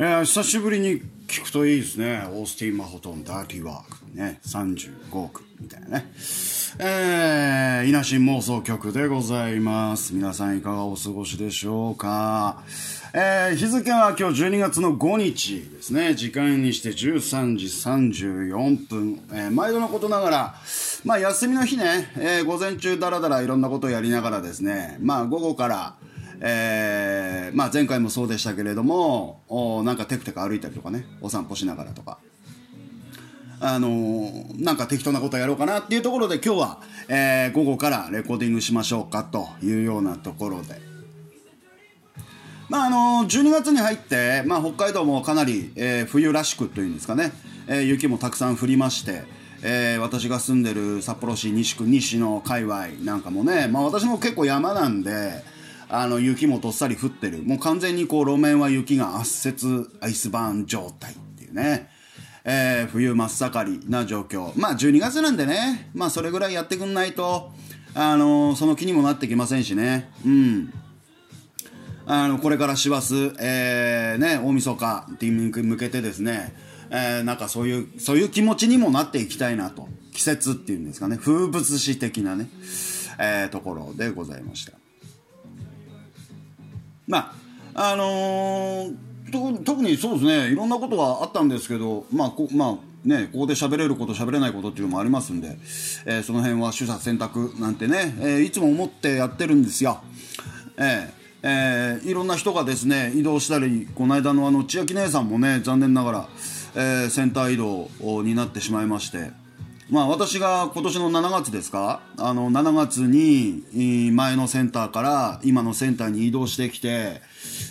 え久しぶりに聞くといいですね。オースティン・マホトン、ダーティーワーク。ね、35億みたいなね。えー、稲新妄想曲でございます。皆さんいかがお過ごしでしょうか？えー、日付は今日12月の5日ですね。時間にして13時34分。えー、毎度のことながら、まあ休みの日ね、えー、午前中だらだらいろんなことをやりながらですね、まあ午後から、えーまあ、前回もそうでしたけれどもおなんかテクテク歩いたりとかねお散歩しながらとか。あのーなんか適当なことやろうかなっていうところで今日は、えー午後からレコーディングしましょうかというようなところで。まああの12月に入って、まあ、北海道もかなり、えー冬らしくというんですかね、えー雪もたくさん降りまして、えー私が住んでる札幌市西区西の界隈なんかもね、まあ、私も結構山なんであの雪もどっさり降ってる。もう完全にこう路面は雪が圧雪アイスバーン状態っていうね、えー冬真っ盛りな状況。まあ12月なんでねまあそれぐらいやってくんないとあのその気にもなってきませんしね。うん。あのこれから師走、えーね、大晦日に向けてですね、えーなんかそういうそういう気持ちにもなっていきたいなと。季節っていうんですかね。風物詩的なね、えーところでございました。まああのーと特にそうですねいろんなことがあったんですけどまあこまあね、ここで喋れること喋れないことっていうのもありますんで、えーその辺は取捨選択なんてね、えーいつも思ってやってるんですよ。えーえーいろんな人がですね移動したりこの間のあの千秋姉さんもね残念ながら、えーセンター移動になってしまいましてまあ私が今年の7月ですかあの7月に前のセンターから今のセンターに移動してきて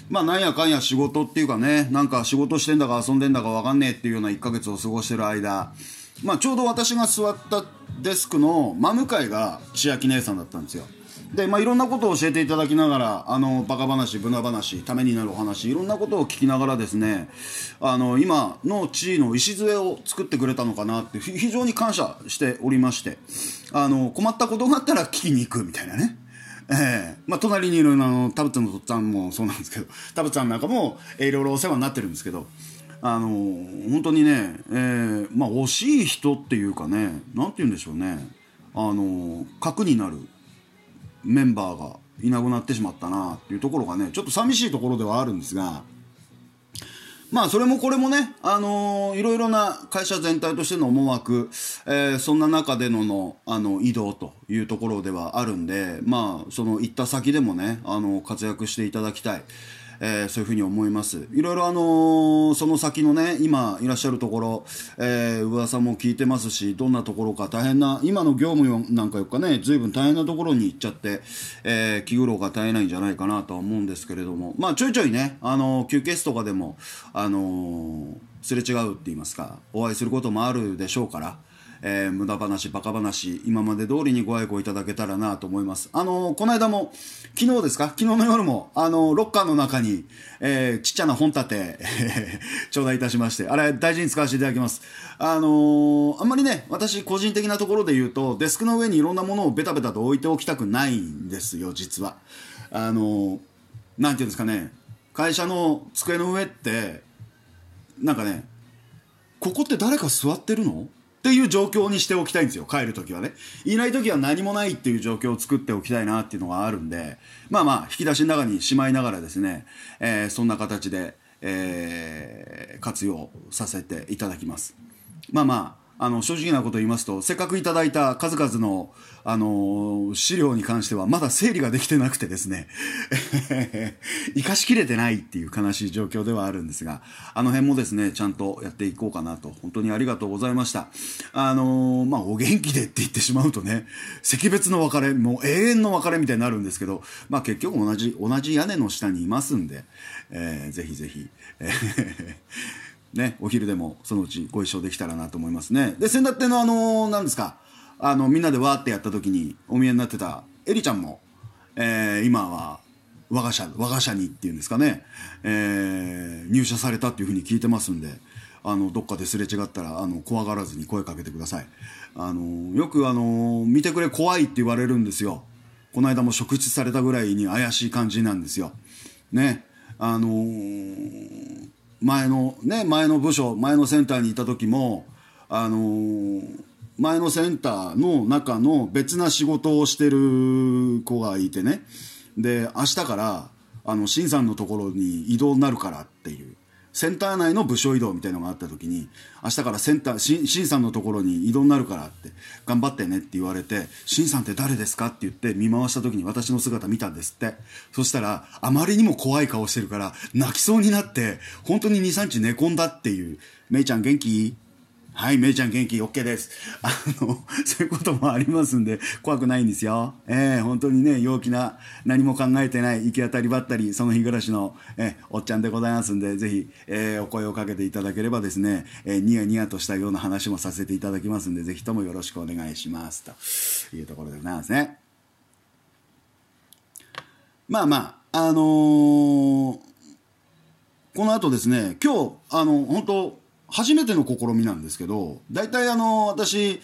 まあなんやかんや仕事っていうかねなんか仕事してんだか遊んでんだかわかんねえっていうような1ヶ月を過ごしてる間まあちょうど私が座ったデスクの真向かいが千秋姉さんだったんですよ。で、まあ、いろんなことを教えていただきながら、あの、バカ話、無駄話、ためになるお話、いろんなことを聞きながらですね、あの、今の地位の礎を作ってくれたのかなって、非常に感謝しておりまして、あの、困ったことがあったら聞きに行くみたいなね。ええまあ、隣にいるあの、田淵のとっつぁんもそうなんですけど、田淵さんなんかも、えーいろいろお世話になってるんですけど、あの、本当にね、えーまあ、惜しい人っていうかね、なんて言うんでしょうね、あの、核になる。メンバーがいなくなってしまったなっていうところがねちょっと寂しいところではあるんですがまあそれもこれもね、あのーいろいろな会社全体としての思惑、えーそんな中でののあの移動というところではあるんでまあその行った先でもねあの活躍していただきたい。えーそういうふうに思います。いろいろあのーその先のね今いらっしゃるところ、えー噂も聞いてますしどんなところか大変な今の業務なんかよっかね随分大変なところに行っちゃって、えー気苦労が絶えないんじゃないかなとは思うんですけれども。まあちょいちょいねあのー休憩室とかでもあのーすれ違うって言いますかお会いすることもあるでしょうからえー無駄話、バカ話、今まで通りにご愛顧いただけたらなと思います。あのーこの間も、昨日ですか？昨日の夜も、あのーロッカーの中に、えーちっちゃな本立て、頂戴いたしまして、あれ、大事に使わせていただきます。あのあんまりね、私、個人的なところで言うと、デスクの上にいろんなものをベタベタと置いておきたくないんですよ、実は。あのなんていうんですかね、会社の机の上って、なんかね、ここって誰か座ってるの？っていう状況にしておきたいんですよ。帰るときはね。いないときは何もないっていう状況を作っておきたいなっていうのがあるんで。まあまあ引き出しの中にしまいながらですね、えーそんな形で、えー活用させていただきます。まあまああの正直なこと言いますとせっかくいただいた数々の、あの資料に関してはまだ整理ができてなくてですね。生かしきれてないっていう悲しい状況ではあるんですがあの辺もですねちゃんとやっていこうかなと本当にありがとうございました。あのまあお元気でって言ってしまうとね惜別の別れもう永遠の別れみたいになるんですけどまあ結局同じ同じ屋根の下にいますんで、えーぜひぜひ、えーね、お昼でもそのうちご一緒できたらなと思いますね。で、先だってのあの何ですか、あの、みんなでわーってやった時にお見えになってたエリちゃんも、えー今は我が社、我が社にっていうんですかね、えー入社されたっていうふうに聞いてますんで、あのどっかですれ違ったらあの怖がらずに声かけてください。あのよくあの見てくれ怖いって言われるんですよ。この間も職質されたぐらいに怪しい感じなんですよ。ね。あのー前のね前の部署前のセンターにいた時もあのー前のセンターの中の別な仕事をしてる子がいてね。で明日からあの新さんのところに異動になるからっていう。センター内の部署移動みたいのがあった時に明日からセンターし新さんのところに移動になるからって頑張ってねって言われて新さんって誰ですかって言って見回した時に私の姿見たんですってそしたらあまりにも怖い顔してるから泣きそうになって本当に23日寝込んだっていう「めいちゃん元気?」はい、めいちゃん元気 OK です。あの、そういうこともありますんで、怖くないんですよ。ええ本当にね、陽気な、何も考えてない、行き当たりばったり、その日暮らしの、えーおっちゃんでございますんで、ぜひ、えーお声をかけていただければですね、えーニヤニヤとしたような話もさせていただきますんで、ぜひともよろしくお願いします。というところでございますね。まあまあ、あのーこの後ですね、今日、あの、本当初めての試みなんですけど、大体あの、私、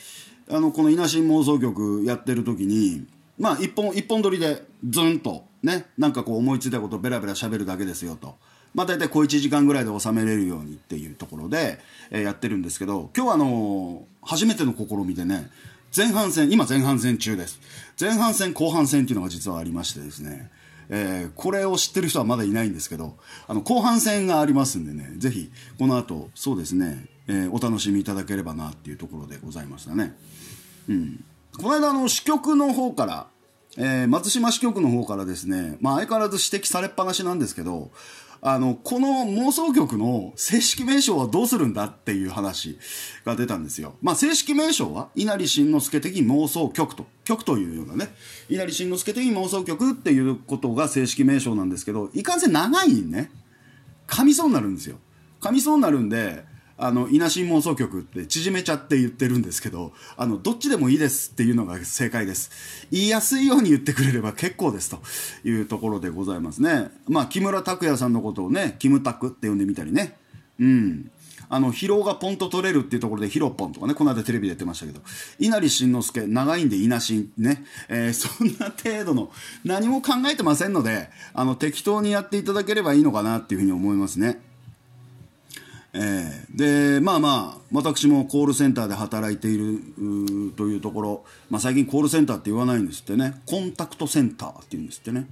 あの、この稲新妄想局やってる時に、まあ、一本、一本撮りで、ズンと、ね、なんかこう思いついたことをベラベラ喋るだけですよと。まあ、大体小1時間ぐらいで収めれるようにっていうところで、えやってるんですけど、今日はあの初めての試みでね、前半戦、今前半戦中です。前半戦、後半戦っていうのが実はありましてですね、えーこれを知ってる人はまだいないんですけど、あの、後半戦がありますんでね、ぜひ、この後、そうですね、えーお楽しみいただければなっていうところでございましたね。うん。この間、あの、支局の方から、えー松島支局の方からですね、まあ相変わらず指摘されっぱなしなんですけど、あの、この妄想局の正式名称はどうするんだっていう話が出たんですよ。まあ正式名称は、稲荷慎之助的妄想局と、局というようなね、稲荷慎之助的妄想局っていうことが正式名称なんですけど、いかんせん長いね、噛みそうになるんですよ。噛みそうになるんで、あの、稲新妄想局って縮めちゃって言ってるんですけど、あの、どっちでもいいですっていうのが正解です。言いやすいように言ってくれれば結構ですというところでございますね。まあ、木村拓哉さんのことをね、キムタクって呼んでみたりね。うん。あの、疲労がポンと取れるっていうところでヒロポンとかね、この間テレビでやってましたけど、稲荷慎之介、長いんで稲新ね、えーそんな程度の、何も考えてませんので、あの、適当にやっていただければいいのかなっていうふうに思いますね。えーでまあまあ私もコールセンターで働いているというところ、まあ、最近コールセンターって言わないんですってね。コンタクトセンターって言うんですってね。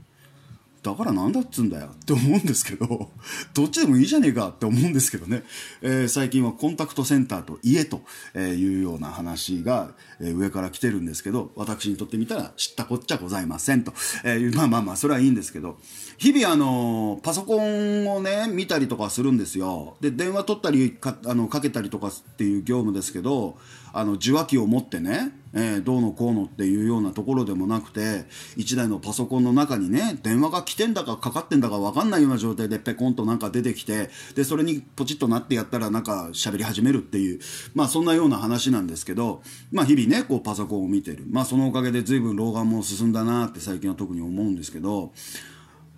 だからなんだっつうんだよって思うんですけど どっちでもいいじゃねえかって思うんですけどね、えー最近はコンタクトセンターと家というような話が、上から来てるんですけど私にとってみたら知ったこっちゃございませんと、えーまあまあまあそれはいいんですけど。日々あのパソコンをね見たりとかするんですよ。で電話取ったりかあのかけたりとかっていう業務ですけどあの受話器を持ってね、えーどうのこうのっていうようなところでもなくて1台のパソコンの中にね電話が来てんだかかかってんだか分かんないような状態でペコンとなんか出てきてでそれにポチッとなってやったらなんか喋り始めるっていうまあそんなような話なんですけどまあ日々ねこうパソコンを見てる。まあそのおかげで随分老眼も進んだなって最近は特に思うんですけど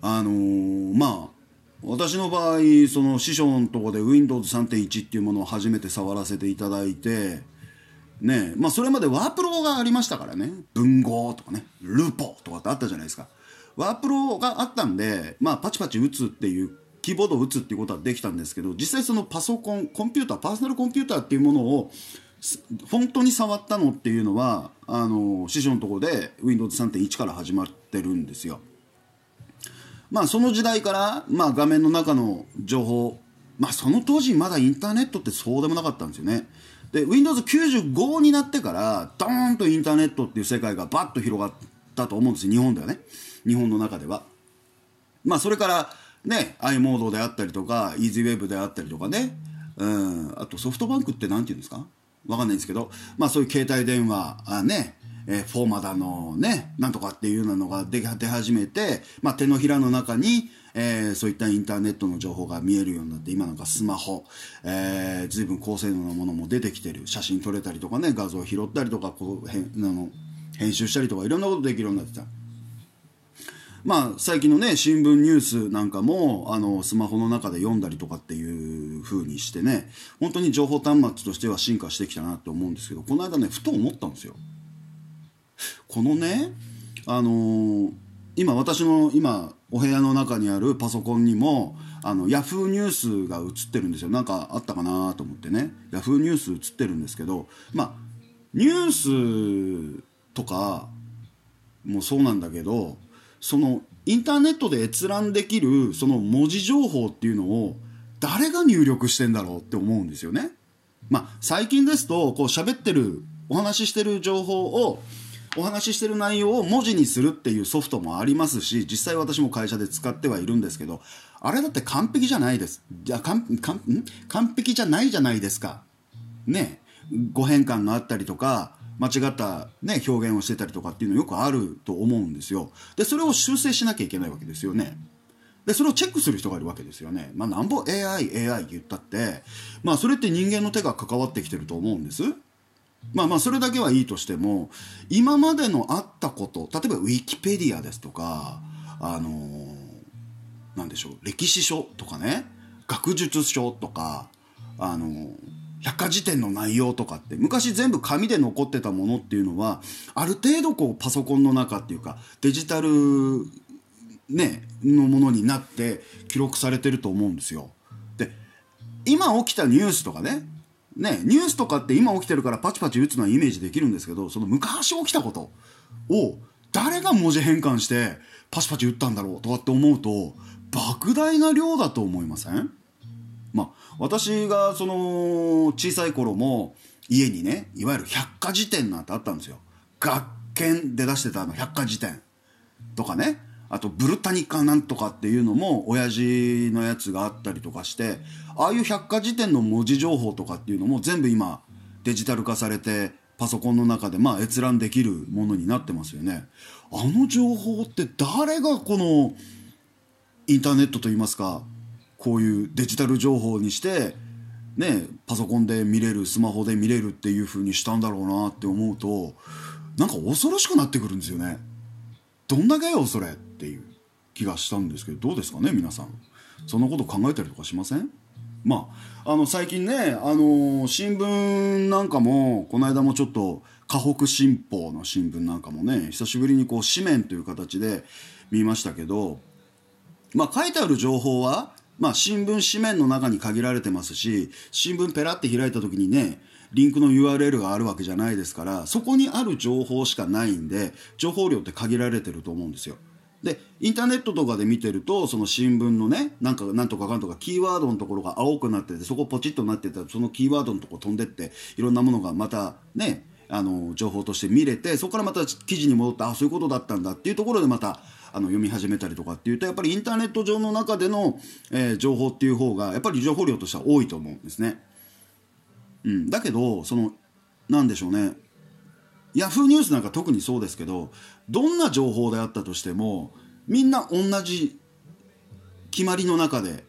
あのーまあ私の場合その師匠のとこで Windows3.1 っていうものを初めて触らせていただいてねまあそれまでワープロがありましたからね。文豪とかね。ルポとかってあったじゃないですか。ワープロがあったんでまあパチパチ打つっていうキーボードを打つっていうことはできたんですけど実際そのパソコンコンピューターパーソナルコンピューターっていうものを本当に触ったのっていうのはあの師匠のところで Windows3.1 から始まってるんですよ。まあその時代から、まあ、画面の中の情報、まあ、その当時まだインターネットってそうでもなかったんですよね。で Windows95 になってからドーンとインターネットっていう世界がバッと広がったと思うんですよ。日本ではね。日本の中では。まあそれからね i モードであったりとか EasyWeb であったりとかね。うん。あとソフトバンクって何て言うんですか？わかんないんですけど。まあそういう携帯電話あね。えーフォーマだのねなんとかっていうなのが出出始めて、まあ、手のひらの中に、えーそういったインターネットの情報が見えるようになって今なんかスマホ、えー、随分高性能なものも出てきてる写真撮れたりとかね画像拾ったりとかこうへんあの編集したりとかいろんなことできるようになってた。まあ、最近のね新聞ニュースなんかもあのスマホの中で読んだりとかっていう風にしてね本当に情報端末としては進化してきたなって思うんですけどこの間ねふと思ったんですよこのねあのー今私の今お部屋の中にあるパソコンにもあのヤフーニュースが映ってるんですよなんかあったかなと思ってねヤフーニュース映ってるんですけどまあニュースとかもそうなんだけどそのインターネットで閲覧できるその文字情報っていうのを誰が入力してんだろうって思うんですよね。まあ最近ですとこう喋ってるお話ししてる情報をお話ししてる内容を文字にするっていうソフトもありますし実際私も会社で使ってはいるんですけどあれだって完璧じゃないです。じゃ完完完璧じゃないじゃないですか。ね。語変換があったりとか間違った、ね、表現をしてたりとかっていうのよくあると思うんですよ。でそれを修正しなきゃいけないわけですよね。でそれをチェックする人がいるわけですよね。まあなんぼ AI AI 言ったってまあそれって人間の手が関わってきてると思うんです。まあまあそれだけはいいとしても今までのあったこと例えばウィキペディアですとかあのーなんでしょう歴史書とかね学術書とかあの百科事典の内容とかって昔全部紙で残ってたものっていうのはある程度こうパソコンの中っていうかデジタルねのものになって記録されてると思うんですよ。で今起きたニュースとかねねニュースとかって今起きてるからパチパチ打つのはイメージできるんですけどその昔起きたことを誰が文字変換してパチパチ打ったんだろうとかって思うと莫大な量だと思いません？まあ私がその小さい頃も家にねいわゆる百科事典なんてあったんですよ。学研で出してたあの百科事典とかね。あとブルタニカなんとかっていうのも親父のやつがあったりとかしてああいう百科事典の文字情報とかっていうのも全部今デジタル化されてパソコンの中でまあ閲覧できるものになってますよね。あの情報って誰がこのインターネットといいますかこういうデジタル情報にしてねパソコンで見れるスマホで見れるっていう風にしたんだろうなって思うとなんか恐ろしくなってくるんですよね。どんだけよそれっていう気がしたんですけどどうですかね皆さん。そんなこと考えたりとかしません？まあ、あの最近ね、あの新聞なんかもこの間もちょっと河北新報の新聞なんかもね久しぶりにこう紙面という形で見ましたけどまあ、書いてある情報は、まあ、新聞紙面の中に限られてますし新聞ペラって開いた時にねリンクの URL があるわけじゃないですからそこにある情報しかないんで情報量って限られてると思うんですよでインターネットとかで見てるとその新聞のねなんかなんとかかんとかキーワードのところが青くなっててそこポチッとなってたらそのキーワードのとこ飛んでっていろんなものがまたねあの情報として見れてそこからまた記事に戻ってあそういうことだったんだっていうところでまたあの読み始めたりとかっていうとやっぱりインターネット上の中での、えー情報っていう方がやっぱり情報量としては多いと思うんですね。うん、だけどそのなんでしょうね。ヤフーニュースなんか特にそうですけどどんな情報であったとしてもみんな同じ決まりの中で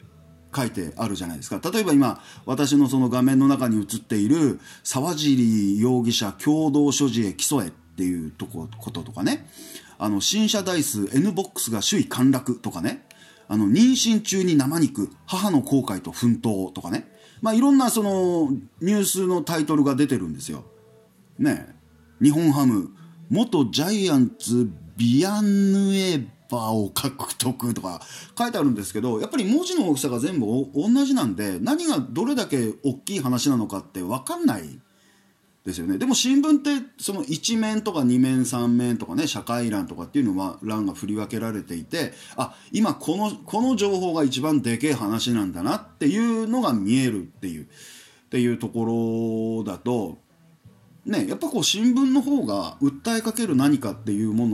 書いてあるじゃないですか。例えば今私のその画面の中に映っている沢尻容疑者共同所持へ起訴へっていうとここととかね。あの新車台数 N ボックスが首位陥落とかね。あの妊娠中に生肉母の後悔と奮闘とかね。まあいろんなそのニュースのタイトルが出てるんですよ。ね。日本ハム。元ジャイアンツビアンヌエバを獲得とか書いてあるんですけどやっぱり文字の大きさが全部同じなんで何がどれだけ大きい話なのかって分かんないですよねでも新聞ってその1面とか2面3面とかね社会欄とかっていうのは欄が振り分けられていてあ今このこの情報が一番でけえ話なんだなっていうのが見えるっていうっていうところだとね、やっぱこう新聞の方が訴えかける何かっていうも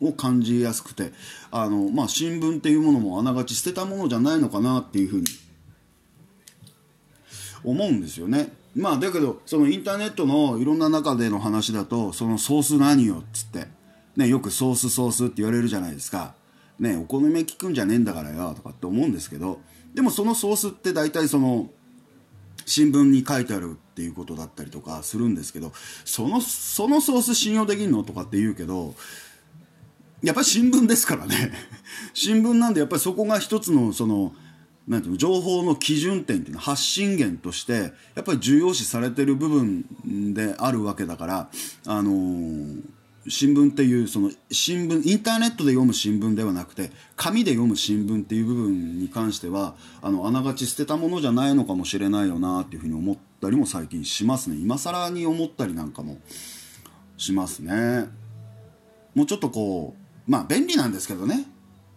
のを感じやすくてあの、まあ、新聞っていうものもあながち捨てたものじゃないのかなっていうふうに思うんですよね。まあだけどそのインターネットのいろんな中での話だとそのソース何よっつって、ね、よくソースソースって言われるじゃないですか。ね、お好み焼きくんじゃねえんだからよとかって思うんですけど。でもそのソースって大体その新聞に書いてあるっていうことだったりとかするんですけど。そのそのソース信用できんのとかって言うけどやっぱり新聞ですからね。新聞なんでやっぱりそこが一つのそのなんていうの情報の基準点っていうのは発信源としてやっぱり重要視されてる部分であるわけだからあのー新聞っていうその新聞インターネットで読む新聞ではなくて紙で読む新聞っていう部分に関してはあのあながち捨てたものじゃないのかもしれないよなっていうふうに思ったりも最近しますね。今更に思ったりなんかもしますね。もうちょっとこうまあ便利なんですけどね。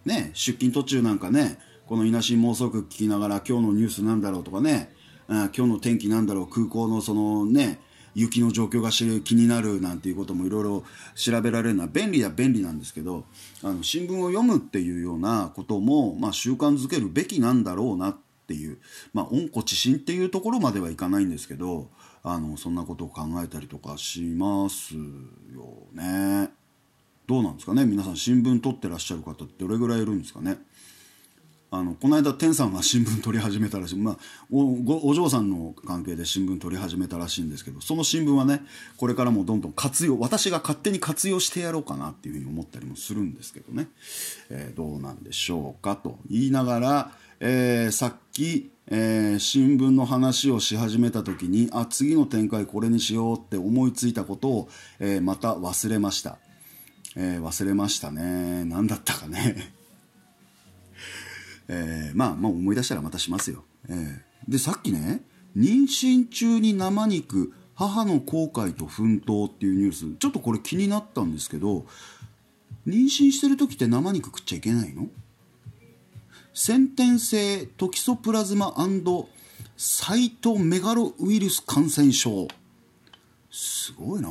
ね出勤途中なんかねこの「いなし妄想曲」聞きながら今日のニュースなんだろうとかね、うん、今日の天気なんだろう。空港のそのね雪の状況が知る気になるなんていうこともいろいろ調べられるのは便利は便利なんですけどあの新聞を読むっていうようなことも、まあ、習慣づけるべきなんだろうなっていう、まあ、温故知新っていうところまではいかないんですけどあのそんなことを考えたりとかしますよね。どうなんですかね。皆さん新聞取ってらっしゃる方どれぐらいいるんですかね。あのこの間天さんが新聞取り始めたらしい、まあ、おお嬢さんの関係で新聞取り始めたらしいんですけどその新聞はねこれからもどんどん活用私が勝手に活用してやろうかなっていうふうに思ったりもするんですけどね、えー、どうなんでしょうかと言いながら、えー、さっき、えー、新聞の話をし始めた時にあ次の展開これにしようって思いついたことを、えまた忘れました、え忘れましたね。何だったかね。えー、まあまあ思い出したらまたしますよ、えー、でさっきね妊娠中に生肉母の後悔と奮闘っていうニュースちょっとこれ気になったんですけど妊娠してる時って生肉食っちゃいけないの？先天性トキソプラズマサイトメガロウイルス感染症。すごいな。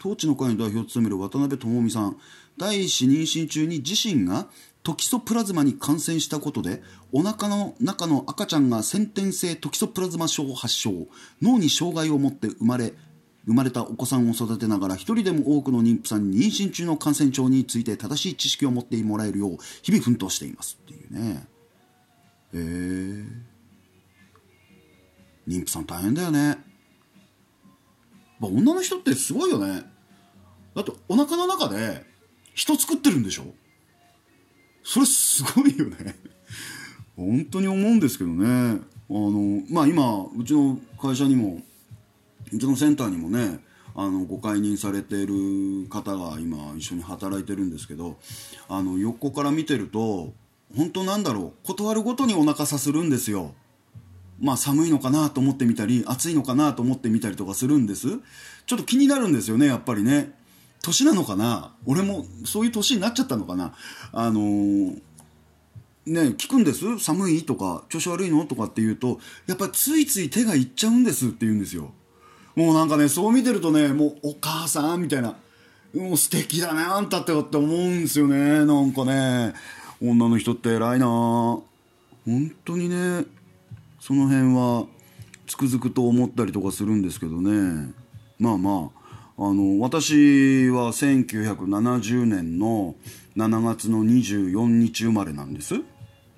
統治の会の代表を務める渡辺智美さん。第一子妊娠中に自身がトキソプラズマに感染したことでお腹の中の赤ちゃんが先天性トキソプラズマ症を発症。脳に障害を持って生まれ生まれたお子さんを育てながら一人でも多くの妊婦さんに妊娠中の感染症について正しい知識を持ってもらえるよう日々奮闘していますっていうね。へえ。妊婦さん大変だよね。女の人ってすごいよね。だってお腹の中で人作ってるんでしょ？それすごいよね。本当に思うんですけどね。あのまあ今うちの会社にもうちのセンターにもねあのご解任されている方が今一緒に働いてるんですけどあの横から見てると本当なんだろう断るごとにお腹さするんですよ。まあ寒いのかなと思ってみたり暑いのかなと思ってみたりとかするんです。ちょっと気になるんですよねやっぱりね。年なのかな？俺もそういう年になっちゃったのかな？あのー、ね聞くんです？寒い？とか調子悪いの？とかって言うとやっぱついつい手がいっちゃうんですって言うんですよ。もうなんかねそう見てるとねもうお母さんみたいなもう素敵だねあんたってって思うんですよねなんかね。女の人って偉いな。本当にねその辺はつくづくと思ったりとかするんですけどね。まあまああの私は1970年の7月の24日生まれなんです。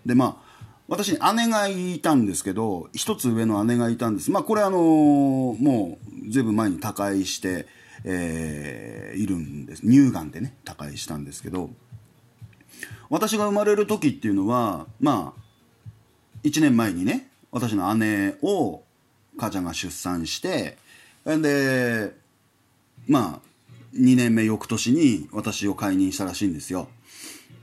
でまあ私に姉がいたんですけど一つ上の姉がいたんです。まあこれあのもうずいぶん前に他界して、えー、いるんです。乳がんでね他界したんですけど。私が生まれる時っていうのはまあ1年前にね私の姉を母ちゃんが出産してでまあ2年目翌年に私を解任したらしいんですよ。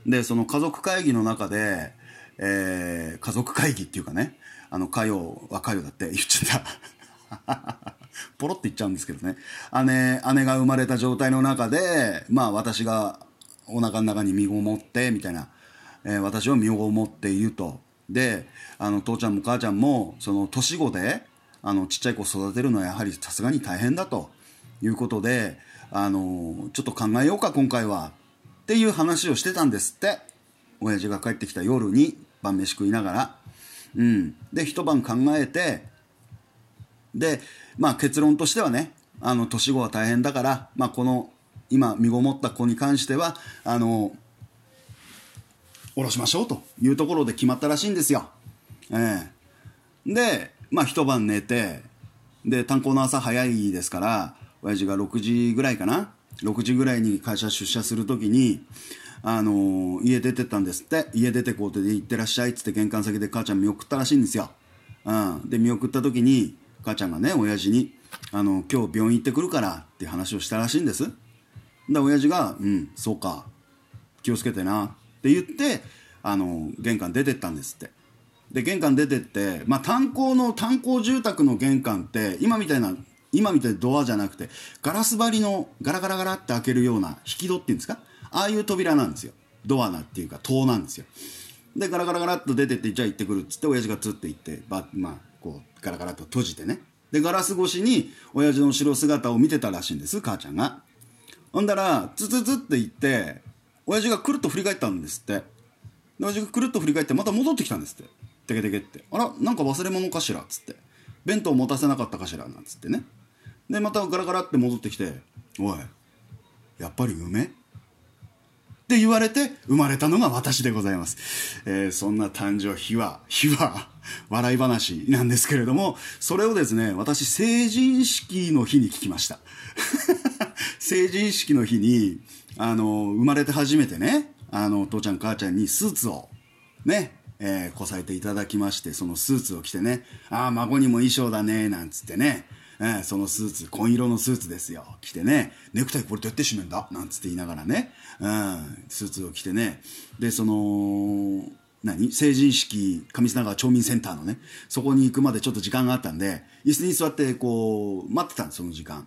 でその家族会議の中で、えー、家族会議っていうかねあの歌謡は歌謡だって言っちゃった。ポロって言っちゃうんですけどね。姉姉が生まれた状態の中でまあ私がお腹の中に身ごもってみたいな、えー、私を身ごもっていると。であの父ちゃんも母ちゃんもその年子であのちっちゃい子育てるのはやはりさすがに大変だと。いうことで、あの、ちょっと考えようか、今回は。っていう話をしてたんですって。親父が帰ってきた夜に晩飯食いながら。うん。で、一晩考えて、で、まあ結論としてはね、あの、年子は大変だから、まあこの、今、身ごもった子に関しては、あの、下ろしましょうというところで決まったらしいんですよ。ええで、まあ一晩寝て、で、炭鉱の朝早いですから、親父が6時ぐらいかな？6時ぐらいに会社出社するときにあのー家出てったんですって。家出てこうって行ってらっしゃい。っつって玄関先で母ちゃん見送ったらしいんですよ、うん、で見送った時に母ちゃんがね親父にあの「今日病院行ってくるから」って話をしたらしいんです。で親父が「うんそうか。気をつけてな」って言ってあの玄関出てったんですって。で玄関出てって、まあ、炭鉱の炭鉱住宅の玄関って今みたいな今みたいなドアじゃなくてガラス張りのガラガラガラって開けるような引き戸っていうんですか？ああいう扉なんですよ。ドアなっていうか戸なんですよ。でガラガラガラっと出てってじゃあ行ってくるっつって親父がつって行ってばまあこうガラガラと閉じてね。でガラス越しに親父の後ろ姿を見てたらしいんです母ちゃんが。ほんだらツツツって行って親父がくるっと振り返ったんですって。で親父がくるっと振り返ってまた戻ってきたんですって。テケテケって。あらなんか忘れ物かしらっつって。弁当持たせなかったかしらなんつってね。でまたガラガラって戻ってきて「おいやっぱり梅?」って言われて生まれたのが私でございます、えーそんな誕生日は日は笑い話なんですけれどもそれをですね私成人式の日に聞きました 成人式の日にあの生まれて初めてねあの父ちゃん母ちゃんにスーツをねえーこさえていただきましてそのスーツを着てね「ああ孫にも衣装だね」なんつってね、えーそのスーツ紺色のスーツですよ。着てね「ネクタイこれどうやって締めんだ?」なんつって言いながらね、うん、スーツを着てね。でその何？成人式上砂川町民センターのね。そこに行くまでちょっと時間があったんで椅子に座ってこう待ってたんですその時間。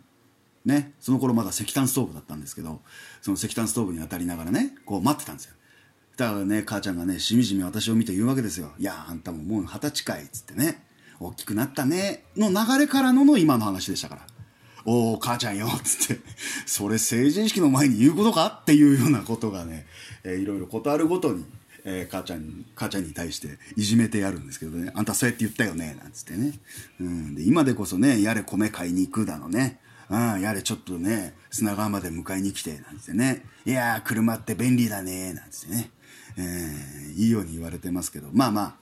ね、その頃まだ石炭ストーブだったんですけどその石炭ストーブに当たりながらねこう待ってたんですよ。だからね母ちゃんがねしみじみ私を見て言うわけですよ「いやあんたももう二十歳かい」っつってね「大きくなったね」の流れからのの今の話でしたから「おお母ちゃんよ」っつって「それ成人式の前に言うことか?」っていうようなことがね、えーいろいろことあるごとに、えー母ちゃんに母ちゃんに対していじめてやるんですけどね「あんたそうやって言ったよね」なんつってね、うん、で今でこそねやれ米買いに行くだのねうん、やれちょっとね、砂川まで迎えに来て、なんつってね。いやー、車って便利だね、なんつってね。えーいいように言われてますけど、まあまあ、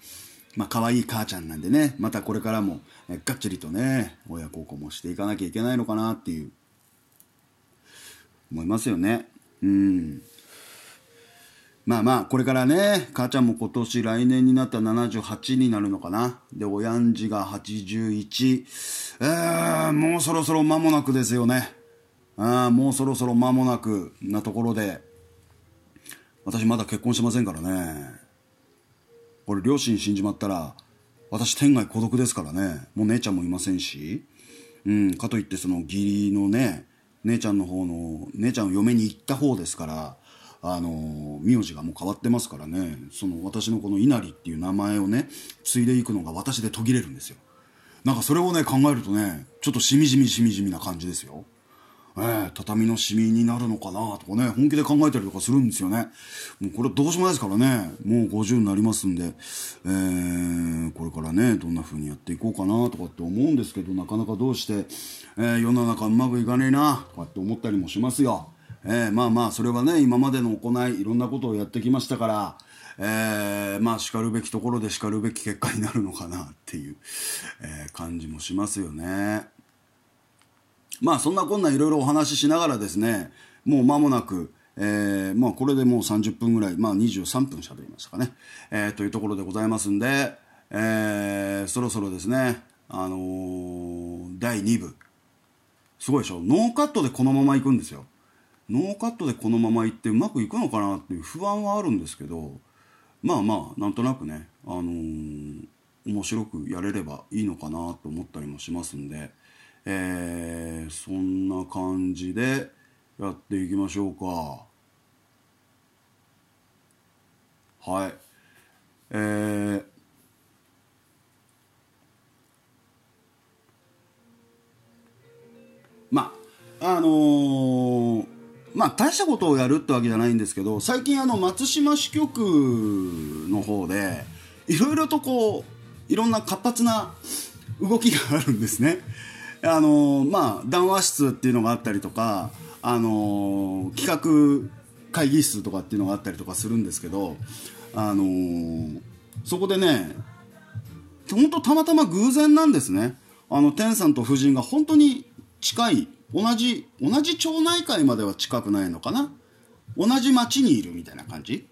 まあ可愛い母ちゃんなんでね、またこれからも、えがっちりとね、親孝行もしていかなきゃいけないのかなっていう、思いますよね。うん。まあまあ、これからね、母ちゃんも今年来年になったら78になるのかな。で、親んじが81。えー、もうそろそろ間もなくですよね。あもうそろそろ間もなくなところで、私まだ結婚してませんからね。これ両親死んじまったら、私天涯孤独ですからね。もう姉ちゃんもいませんし。うん、かといってその義理のね、姉ちゃんの方の、姉ちゃんを嫁に行った方ですから、あの名字がもう変わってますからねその私のこの稲荷っていう名前をね継いでいくのが私で途切れるんですよなんかそれをね考えるとねちょっとしみじみしみじみな感じですよええ畳のシミになるのかなとかね本気で考えたりとかするんですよね。もうこれどうしようもないですからね。もう50になりますんで、えーこれからねどんな風にやっていこうかなとかって思うんですけどなかなかどうして、えー世の中うまくいかねえなとかって思ったりもしますよ。えーまあまあそれはね今までの行いいろんなことをやってきましたからえーまあしかるべきところでしかるべき結果になるのかなっていう、えー感じもしますよね。まあそんなこんないろいろお話ししながらですねもう間もなくえーまあこれでもう30分ぐらいまあ23分喋りましたかね、えーというところでございますんで、えーそろそろですねあのー第2部すごいでしょ？ノーカットでこのまま行くんですよ。ノーカットでこのまま行ってうまくいくのかなっていう不安はあるんですけどまあまあなんとなくね、あのー面白くやれればいいのかなと思ったりもしますんで、えーそんな感じでやっていきましょうかはいえーまああのーまあ大したことをやるってわけじゃないんですけど最近あの松島支局の方でいろいろとこういろんな活発な動きがあるんですね。あのまあ談話室っていうのがあったりとかあの企画会議室とかっていうのがあったりとかするんですけどあのそこでね本当たまたま偶然なんですね。あの天さんと夫人が本当に近い同じ同じ町内会までは近くないのかな。同じ町にいるみたいな感じ。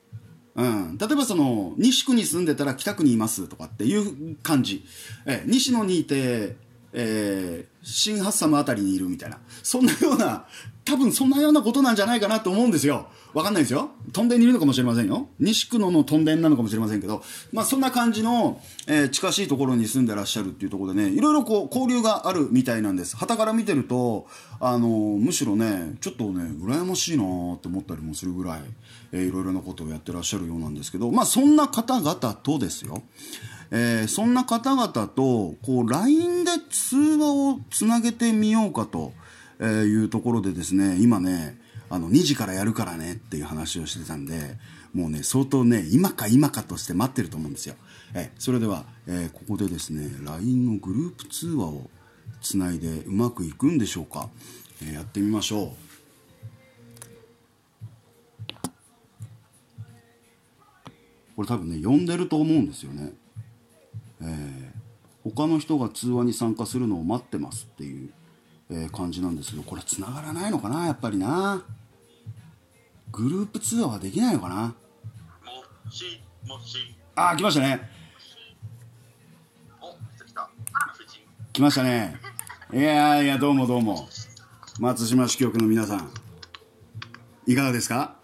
うん、例えばその西区に住んでたら北区にいますとかっていう感じ、え西野にいて、えー新ハッサムあたりにいるみたいな。そんなような多分そんなようなことなんじゃないかなと思うんですよ。わかんないですよ。トンデンにいるのかもしれませんよ。西区ののトンデンなのかもしれませんけど、まあ、そんな感じの、えー近しいところに住んでらっしゃるっていうところでねいろいろこう交流があるみたいなんです。旗から見てるとあのむしろねちょっとね羨ましいなーって思ったりもするぐらい、えーいろいろなことをやってらっしゃるようなんですけど。まあそんな方々とですよ。えーそんな方々とこう LINE で通話をつなげてみようかというところでですね今ねあの2時からやるからねっていう話をしてたんでもうね相当ね今か今かとして待ってると思うんですよ、えそれでは、えーここでですね LINE のグループ通話をつないでうまくいくんでしょうか、えーやってみましょう。これ多分ね呼んでると思うんですよね。他の人が通話に参加するのを待ってますっていう、えー感じなんですけどこれ繋がらないのかなやっぱりな。グループ通話はできないのかな。もしもし。ああ来ましたね。お来ましたね。いやいやどうもどうも。松島支局の皆さん。いかがですか？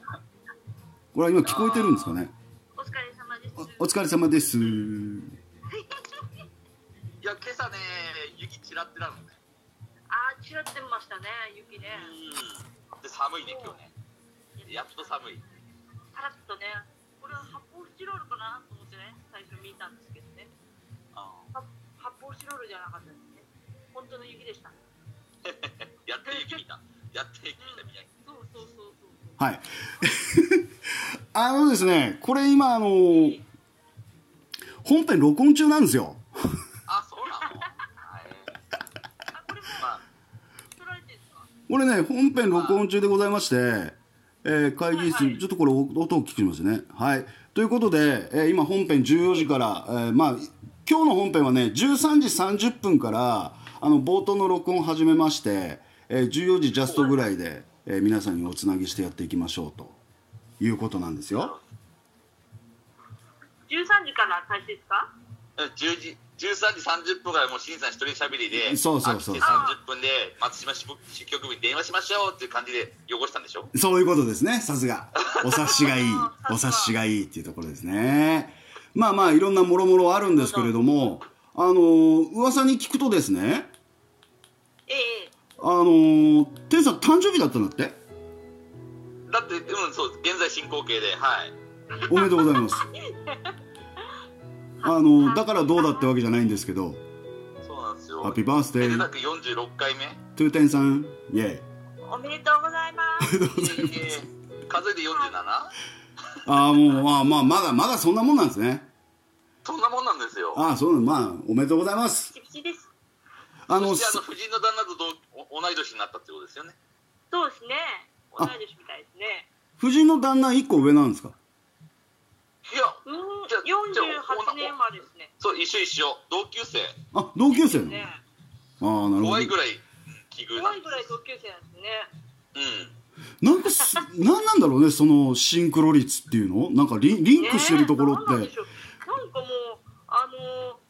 これは今聞こえてるんですかね？お疲れ様です。おお疲れ様です。いや今朝ね雪ちらってなのねあー、ちらってましたね、雪ね。うんで寒いね今日ねやっと寒いパラッとね。これは発泡スチロールかなと思ってね、最初見たんですけどね。あは発泡スチロールじゃなかったですね。本当の雪でした。やって雪見たやって雪見たみたいそうそうそうそう。はい あのですねこれ今あの本編録音中なんですよあそうなのはいあ、これもまあ取られてるんですかこれね本編録音中でございまして、えー会議室、ちょっとこれ音音を聞きますね。はい。ということで、えー今本編14時から、えーまあ今日の本編はね13時30分からあの冒頭の録音を始めまして、えー14時ジャストぐらいで、えー皆さんにおつなぎしてやっていきましょうと。いうことなんですよ ?13 時から開始ですか？10時13時30分からもう新さん一人喋りでそうそうそうあ来て30分で松島支局部に電話しましょうっていう感じで汚したんでしょ？そういうことですねさすが。お察しがいい。お察しがいいっていうところですね。まあまあいろんなもろもろあるんですけれどもあのー噂に聞くとですねええ。あのー、天さん誕生日だったんだって？だってうんそう現在進行形ではい。おめでとうございます あのーだからどうだってわけじゃないんですけどそうなんですよハッピーバースデーめでたく46回目トゥーテンさんイェイおめでとうございます。いえいえ数えて 47? ああもうまあまあまだまだそんなもんなんですねそんなもんなんですよああそうなのまあおめでとうございますピチピチです。あのそしてあの夫人の旦那と同お同い年になったってことですよねそうですね。同い年みたいですね。夫人の旦那1個上なんですかいやうん、じゃじゃ48年生まれですね。そう一緒一緒。同級生。あ同級生なの、ね。ああなるほど。怖いぐらい奇遇怖いぐらい同級生なんですね。うん。なんかす なんなんだろうねそのシンクロ率っていうの？なんかリンリンクしてるところって。ねえなんなんかもうあのー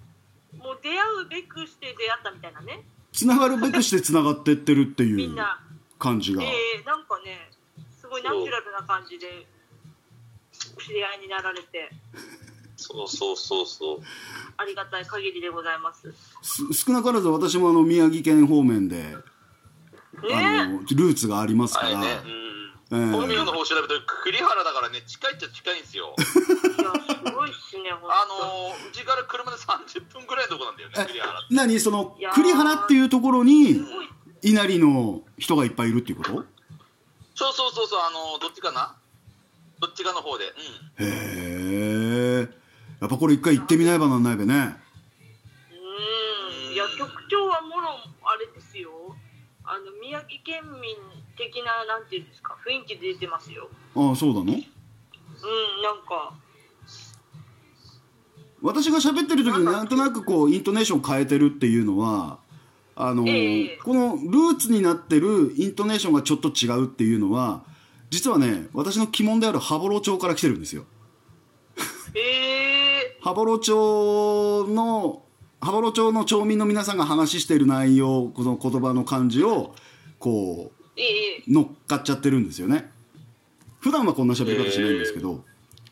もう出会うべくして出会ったみたいなね。つながるべくしてつながってってるっていうみんな。感じが、えー、なんかねすごいナチュラルな感じで。お知り合いになられて。そうそうそうそう。ありがたい限りでございます。す少なからず私もあの宮城県方面で、ねあのルーツがありますから、あれね。えうん。本名ーの方調べると栗原だからね近いっちゃ近いんですよ。いやすごいっすねあのーうちから車で30分ぐらいのとこなんだよねえ栗原。って何？その栗原っていうところに稲荷の人がいっぱいいるっていうこと？そうそうそうそうあのーどっちかな？どっちかの方で。うんへえやっぱこれ一回行ってみないばなんないべね。うん。いや局長はもろあれですよ。あの宮城県民的ななんていうんですか。雰囲気出てますよ。ああそうなの？うんなんか。私が喋ってる時になんとなくこうイントネーション変えてるっていうのはあの、ええ。このルーツになってるイントネーションがちょっと違うっていうのは実はね私の鬼門である羽幌町から来てるんですよ。え羽幌町の羽幌町の町民の皆さんが話している内容この言葉の感じをこー、ええ。う乗っかっちゃってるんですよね。普段はこんな喋り方しないんですけど、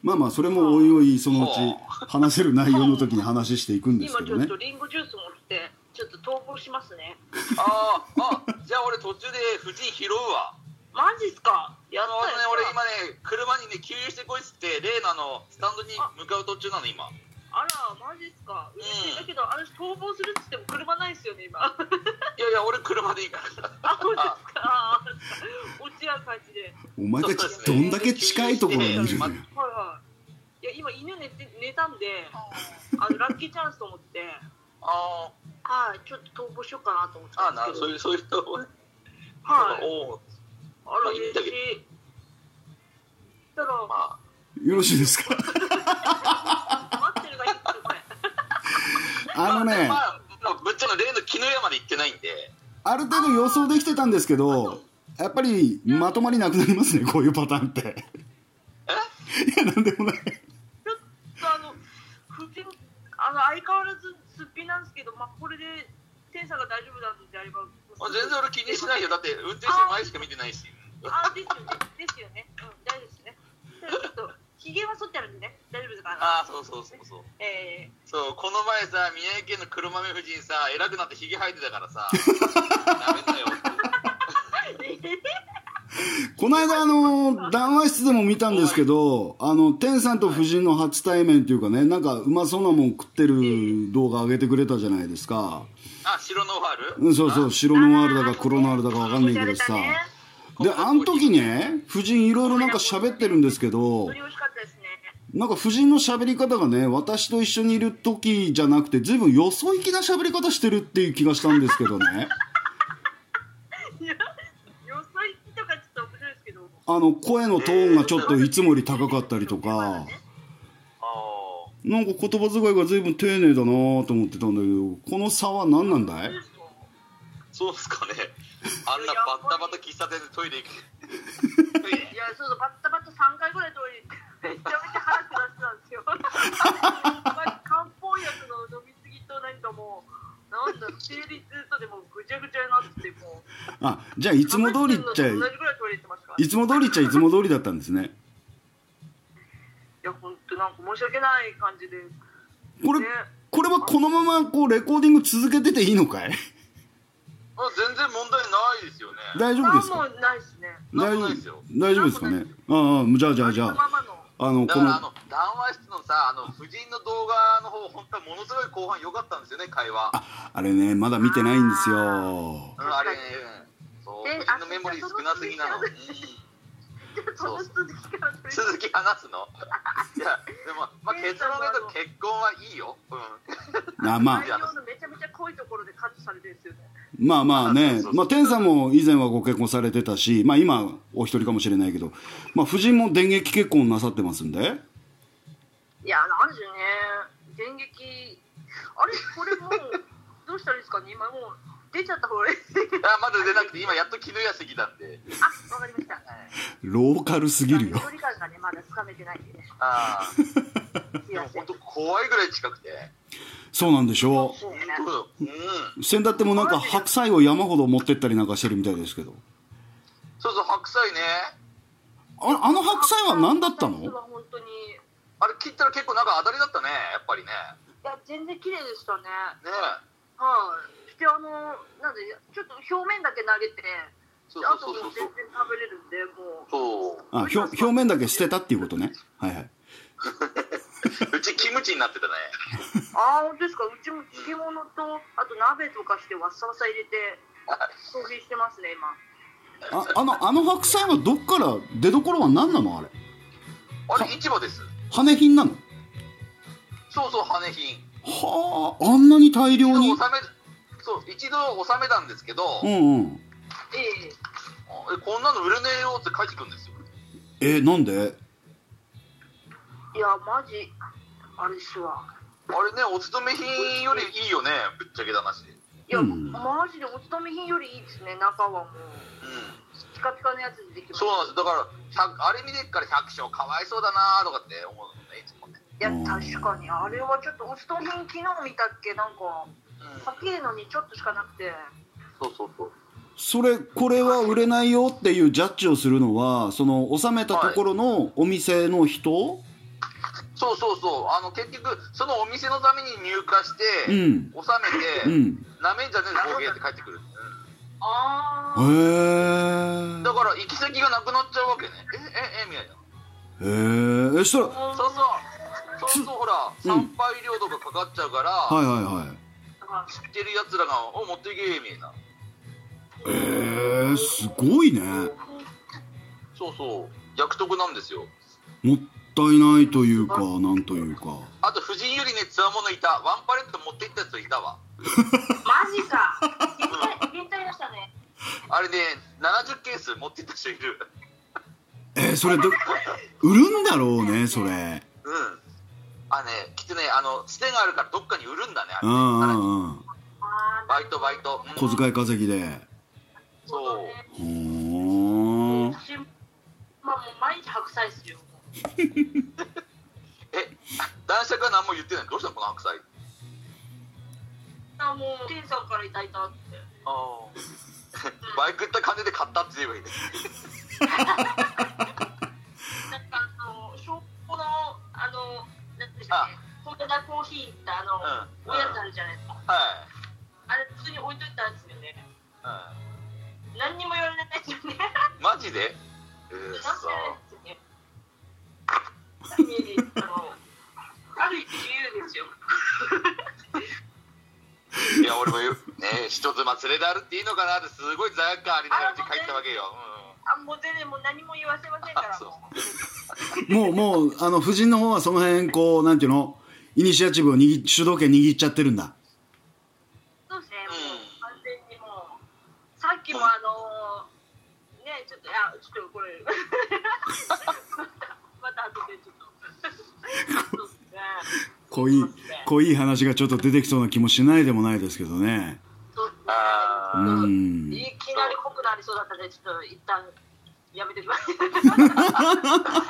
まあまあそれもおいおいそのうち話せる内容の時に話していくんです今ちょっけどねとリンゴジュース持ってちょっと逃亡しますね。ああ、あ、じゃあ俺途中で夫人拾うわ。マジっすか？やっあのね俺今ね、車にね、給油してこいっつって、例のあの、スタンドに向かう途中なの、今。あらマジっすか？嬉しい、うん。だけど私逃亡するっつっても車ないっすよね今。あいやいや、俺車で行くから。そうですか？落ち合う感じで。お前たちどんだけ近いところにいるのよ。はいはい。いや今犬寝て寝たんであのラッキーチャンスと思って。あはいちょっと逃亡しようかなと思ってあ、ああ、な、たんですけど。そういう、そういう人。はい。おお、ああいいんだけど嬉しいたらまあ。よろしいですか？あのねまあ、まあ、ぶっちゃけ例の木の山まで行ってないんで。ある程度予想できてたんですけどやっぱりまとまりなくなりますねこういうパターンってえ？いやなんでもないちょっとあのあの相変わらずすっぴんなんですけどまあこれで天さんが大丈夫なんであればまあ、全然俺気にしないよ。だって、運転手前しか見てないし。あですよね。ですよね。うん大丈夫ですね。ちょっとひげは剃ってあるんでね。大丈夫ですかああ、そうそうそうそう。えそう、この前さ、宮城県の黒豆夫人さ、偉くなってひげ生えてたからさ、ダメだよ。ー、この間あの談話室でも見たんですけどあの天さんと夫人の初対面っていうかねなんかうまそうなもん食ってる動画上げてくれたじゃないですか。あ、白ノワール？うんそうそう白ノワールだか黒ノワールだかわかんないけどさであの時ね夫人いろいろなんか喋ってるんですけどなんか夫人の喋り方がね私と一緒にいる時じゃなくて随分よそ行きな喋り方してるっていう気がしたんですけどね。あの声のトーンがちょっといつもより高かったりとか。あなんか言葉遣いが随分丁寧だなと思ってたんだけどこの差は何なんだい？あ、そうっすかね。あんなバッタバタ喫茶店でトイレ行く。いやそうそうバッタバッタ3回ぐらい通りめちゃめちゃ腹下してたんですよ。漢方薬の飲みすぎとなんかもうなんだ生理痛とでもうぐちゃぐちゃになっててもう。あじゃあいつも通りっちゃ同じぐらいトイレ行ってますからいつも通りっちゃいつも通りだったんですね。いや本当なんか申し訳ない感じで。これね。これはこのままこうレコーディング続けてていいのかい？あ全然問題ないですよね。大丈夫ですか？ないですね。大丈夫ですよ大丈夫ですかね？ああじゃあじゃあじゃあ。あまの。あのこの。談話室のさ、あの夫人の動画の方、本当はものすごい後半良かったんですよね、会話。ああれねまだ見てないんですよ。うん、あれね、そう、で夫人のメモリー少なすぎなの。うんその続き話すの？いや、でも、まあ、結論言うと結婚はいいよ。うん。あまあ。内容のめちゃめちゃ濃いところでカットされてるんですよねまあまあね。まあ天さんも以前はご結婚されてたしまあ今お一人かもしれないけどまあ夫人も電撃結婚なさってますんで？いやなんでね。電撃あれこれもうどうしたらいいですかね。今もう出ちゃった方がいい。あまだ出なくて、今やっと絹屋席なんで。あわかりました。ローカルすぎるよ。距離感がねまだつかめてないんで。ね ああ。本当怖いぐらい近くて。そうなんでしょ？そうううん。う先だってもなんか白菜を山ほど持ってったりなんかしてるみたいですけどそうそう、白菜ね。ああの白菜は何だったの？本当にいあれ切ったら結構なんか当たりだったね、やっぱりね。や全然綺麗でしたねねはいであのなんでちょっと表面だけ投げてそうあとそうそうそうもう全然。食べれるんでもうそう。あ表表面だけ捨てたっていうことねはいはい うちキムチになってたね。ああ本当ですか？うちも漬物とあと鍋とかしてわっさわさ入れて消費してますね今。ああのあの白菜はどっから出どころは何なの？あれ。あれ市場です。羽品なの？そうそう、羽品。はああんなに大量に？一度納め、そう、一度納めたんですけど、うんうん。ええ。えこんなの売れねえよって書いてくるんですよ。えなんで？いやマジあれですわあれね、お勤め品よりいいよね、ぶっちゃけた話。いや、うん。マジでお勤め品よりいいですね中はもう。うん。ピカピカのやつ出てきます。そうなんです。だから100あれ見てっから百姓かわいそうだなとかって思うのねいつもね、いやうん。確かに。あれはちょっとスト品昨日見たっけ？なんかうん、高いのにちょっとしかなくて。そうそうそう。それこれは売れないよっていうジャッジをするのはその納めたところのお店の人、そうそうそう。あの結局そのお店のために入荷して、うん。納めて、うん。なめんじゃねえボケって帰ってくる、あへあえだから行き先がなくなっちゃうわけね。えええみたいな。へええしたらそうそう。そうそうほら参拝料とかかかっちゃうから、はいはいはい。知ってるやつらが「お持っていけ」みたいな。へえすごいね。そうそう。役得なんですよ。もったいないというかなんというか。あと夫人よりねつわものいた。ワンパレット持って行ったやついたわ。マジか。変態したね。あれね70ケース持って行った人いる。えーそれど売るんだろうねそれ。うん。あねきっとねあのつてがあるからどっかに売るんだね。あれうんうんうん。バイトバイト、うん。小遣い稼ぎで。そう。ほー。まあもう毎日白菜ですよえ男爵は何も言ってないどうしたのこの白菜？あもうケンさんからいただいたって。ああ。バイク行った金で買ったって言えばいいね。なんかあの証拠のあのなんでしたっけホンダコーヒーってあの、うん。おやつあるじゃないですか。はい、あれ普通に置いといたんですよね。う何にも言われないですよね。ん、マジで？うーそでですよねあのある意味自由ですよいや俺も言うね一つま連れであるっていいのかなってすごい罪悪感ありながらうち帰ったわけよ、あもう全然もう何も言わせませんから あそう。もうもうもうあの夫人の方はその辺こうなんていうの？イニシアチブを握主導権握っちゃってるんだ。そうですね、もううん完全にもう、さっきもあのー、ね、ちょっと、いや、ちょっとこれ、また後でちょっと。そうですね。濃い濃い話がちょっと出てきそうな気もしないでもないですけどね。あうんいきなり濃くなりそうだったんで、ちょっと一旦やめてください。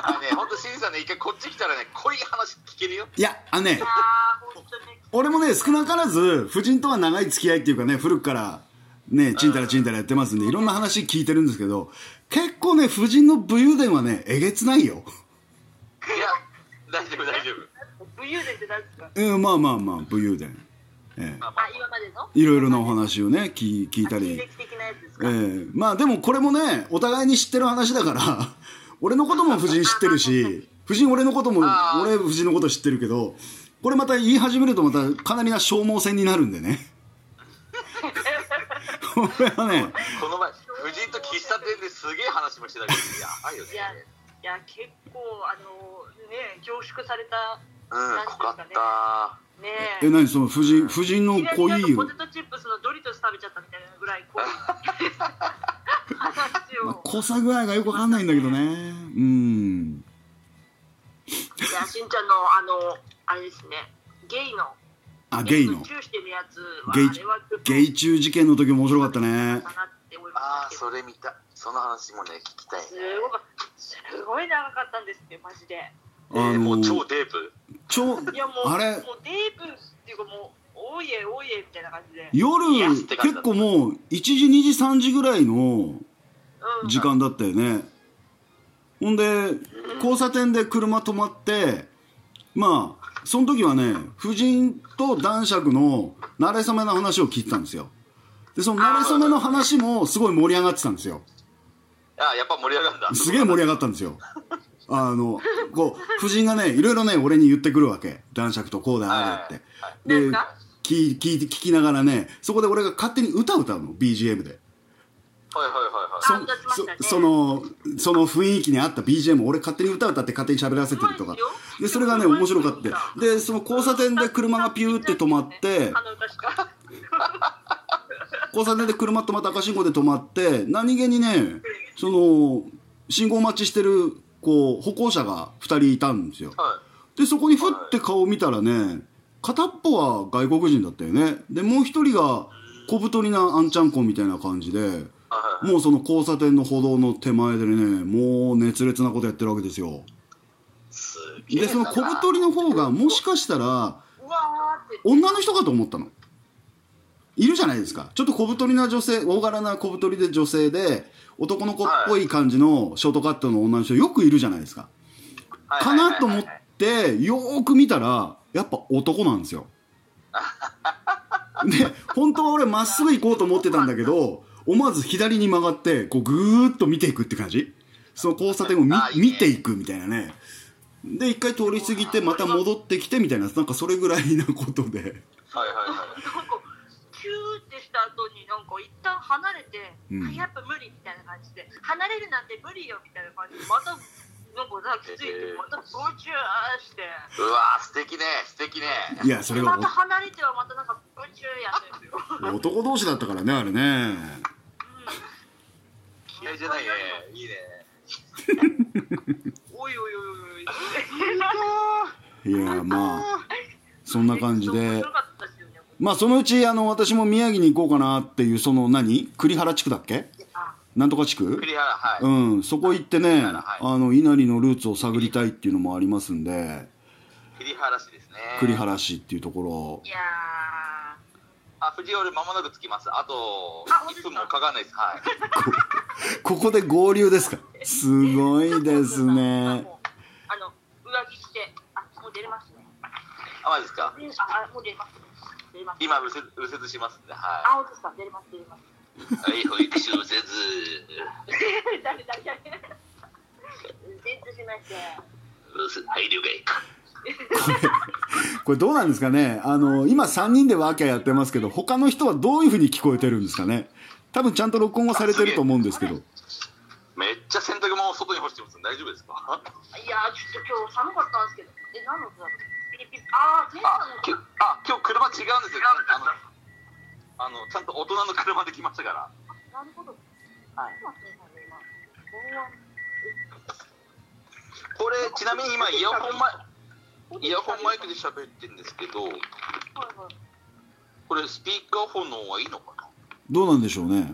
あのね本当新さんね一回こっち来たらね濃い話聞けるよいやあのね。俺もね少なからず夫人とは長い付き合いっていうかね古くからねちんたらちんたらやってますんでいろんな話聞いてるんですけど結構ね夫人の武勇伝はねえげつないよいや大丈夫大丈夫武勇伝って何ですか？うんまあまあまあ武勇伝。ええ。まあまああ、今までの？いろいろなお話をね聞聞いたり。経歴的なやつですえか、えまあでもこれもねお互いに知ってる話だから 俺のことも夫人知ってるし夫人俺のことも俺夫人のこと知ってるけどこれまた言い始めるとまたかなりな消耗戦になるんでね。これはねこの前夫人と喫茶店ですげえ話もしてたけどやばいよね。いや、いや、結構、あのね、凝縮された、うん濃かった。ねえ。何その夫人夫人の濃いポテトチップスのドリトス食べちゃったみたいなぐらい濃い。話まあを。濃さ具合がよくわかんないんだけどね。うん。いや、しんちゃんの、あの、あれですね、ゲイの、あゲイの。チューしてるやつは、ゲイあれはちょっとゲイ中事件の時面白かったね。かなって思いまああしたけど。それ見た。その話もね聞きたいね。すごかすごい長かったんですって、マジで。えーもう超のデープ超いや、もう、あれ？もうデープっていうか、もう、おいえ、おいえみたいな感じで。夜結構もう1時2時3時ぐらいのうん。時間だったよね。ほんで交差点で車止まってまあその時はね夫人と男爵の馴れ初めの話を聞いてたんですよ。でその馴れ初めの話もすごい盛り上がってたんですよ。あやっぱ盛り上がるんだ。すげえ盛り上がったんですよ あのこう夫人がねいろいろね俺に言ってくるわけ。男爵とこうだああだって。で聞聞いて聞きながらねそこで俺が勝手に歌歌うの BGM で。はいはいはいはい。そね。そそのその雰囲気に合った BGM を俺勝手に歌歌って勝手に喋らせてるとかでそれがね面白かってでその交差点で車がピューって止まって。交差点で車止まって赤信号で止まって何気にねその信号待ちしてるこう歩行者が2人いたんですよ。はでそこにふって顔を見たらね片っぽは外国人だったよね。でもう一人が小太りなあんちゃんこみたいな感じでもうその交差点の歩道の手前でねもう熱烈なことやってるわけですよ。でその小太りの方がもしかしたら女の人かと思ったの。いるじゃないですか。ちょっと小太りな女性大柄な小太りで女性で男の子っぽい感じのショートカットの女の人よくいるじゃないですか。かなと思ってよーく見たらやっぱ男なんですよ。で本当は俺まっすぐ行こうと思ってたんだけど思わず左に曲がってこうぐーっと見ていくって感じ。その交差点を見ていくみたいなね。で一回通り過ぎてまた戻ってきてみたいななんかそれぐらいなことで。はいはいはい。なんかキューってした後に離れて、うん。あやっぱ無理みたいな感じで離れるなんて無理よみたいな感じでまたなんか抱きついてまたブチューして。うわー素敵ね素敵ね。いやそれがまた離れてはまたなんかブチューやってるよ。お 男同士だったからねあれね。気合じゃないね。いいね。おいおいおいおいい。やまあそんな感じで まあそのうちあの私も宮城に行こうかなっていうその何？栗原地区だっけ？あ。なんとか地区？栗原はい、うん。そこ行ってね、はい。あの稲荷のルーツを探りたいっていうのもありますんで。栗原市ですね。栗原市っていうところ。いやあ藤折間もなく着きます。あと1あ本当ですか？分もかかんないです。はい。ここで合流ですか？すごいーですね。あの上着着てあもう出れますね。あマジですか？あもう出れます出れます。今右折右折しますんであは本当ですか出れます出れます。いはい保育士右折誰誰誰。全然しましてはい了解。これどうなんですかね？あの今3人でワーキャーやってますけど他の人はどういうふうに聞こえてるんですかね？多分ちゃんと録音はされてると思うんですけど。めっちゃ洗濯物を外に干してます。大丈夫ですか？いやーちょっと今日寒かったんですけど。え何の音だろう？あきあ今日車違うんですよ。あのあのちゃんと大人の車で来ましたから。なるほど。はい。これちなみに今イヤホンマイイヤホンマイクで喋ってるんですけど。これスピーカーフォンの方がいいのかな？どうなんでしょうね。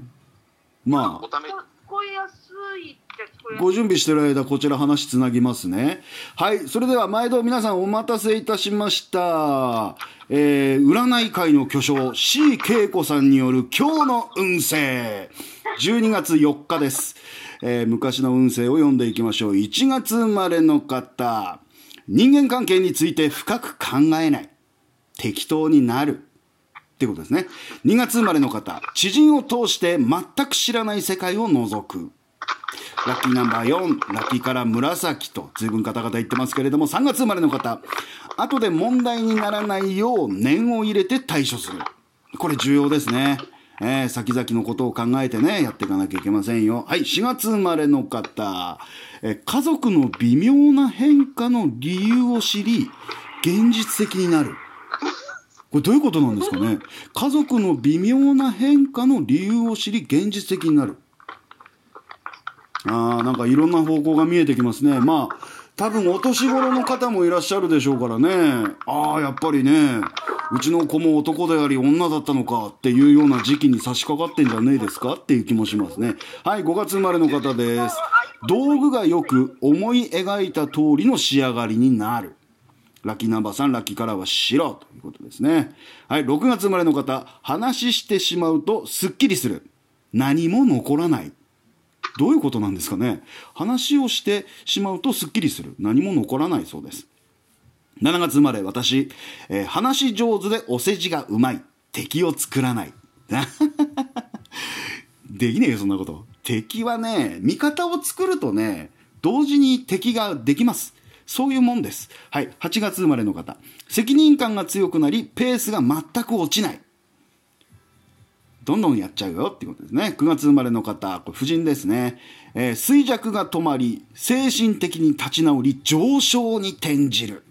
まあ。おため聞こえやすいご準備してる間こちら話つなぎますね。はいそれでは毎度皆さんお待たせいたしました。えー、占い界の巨匠 C 恵子さんによる今日の運勢。12月4日です、えー昔の運勢を読んでいきましょう。1月生まれの方。人間関係について深く考えない。適当になる。っていうことですね2月生まれの方知人を通して全く知らない世界を覗くラッキーナンバー4、ラッキーカラー紫と随分方々言ってますけれども、3月生まれの方、後で問題にならないよう念を入れて対処する。これ重要ですね。えー先々のことを考えてね、やっていかなきゃいけませんよ。はい、4月生まれの方、えー家族の微妙な変化の理由を知り、現実的になる。これどういうことなんですかね？家族の微妙な変化の理由を知り、現実的になる。あーなんかいろんな方向が見えてきますね。まあ、多分お年頃の方もいらっしゃるでしょうからね。ああ、やっぱりね、うちの子も男であり女だったのかっていうような時期に差し掛かってんじゃねえですかっていう気もしますね。はい、5月生まれの方です。道具がよく思い描いた通りの仕上がりになる。ラッキーナンバー3、ラッキーカラーは白とことですね。はい、6月生まれの方、話してしまうとスッキリする。何も残らない。どういうことなんですかね話をしてしまうとスッキリする。何も残らないそうです。7月生まれ、私、えー話上手でお世辞がうまい。敵を作らない。できねえよ、そんなこと。敵はね、味方を作るとね、同時に敵ができます。そういうもんです。はい。8月生まれの方。責任感が強くなり、ペースが全く落ちない。どんどんやっちゃうよっていうことですね。9月生まれの方、これ婦人ですね。えー衰弱が止まり、精神的に立ち直り、上昇に転じる。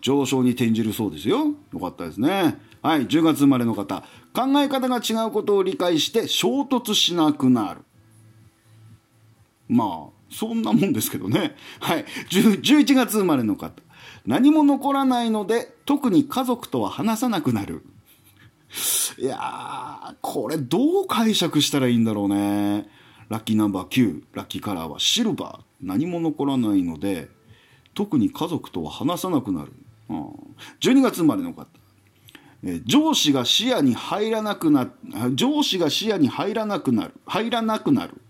上昇に転じるそうですよ。よかったですね。はい、10月生まれの方。考え方が違うことを理解して衝突しなくなる。まあ、そんなもんですけどね。はい、10 11月生まれの方。何も残らないので、特に家族とは話さなくなる。いやー、これどう解釈したらいいんだろうね。ラッキーナンバー9、ラッキーカラーはシルバー。何も残らないので、特に家族とは話さなくなる。うん、12月生まれの方。上司が視野に入らなくな上司が視野に入らなくなる入らなくなる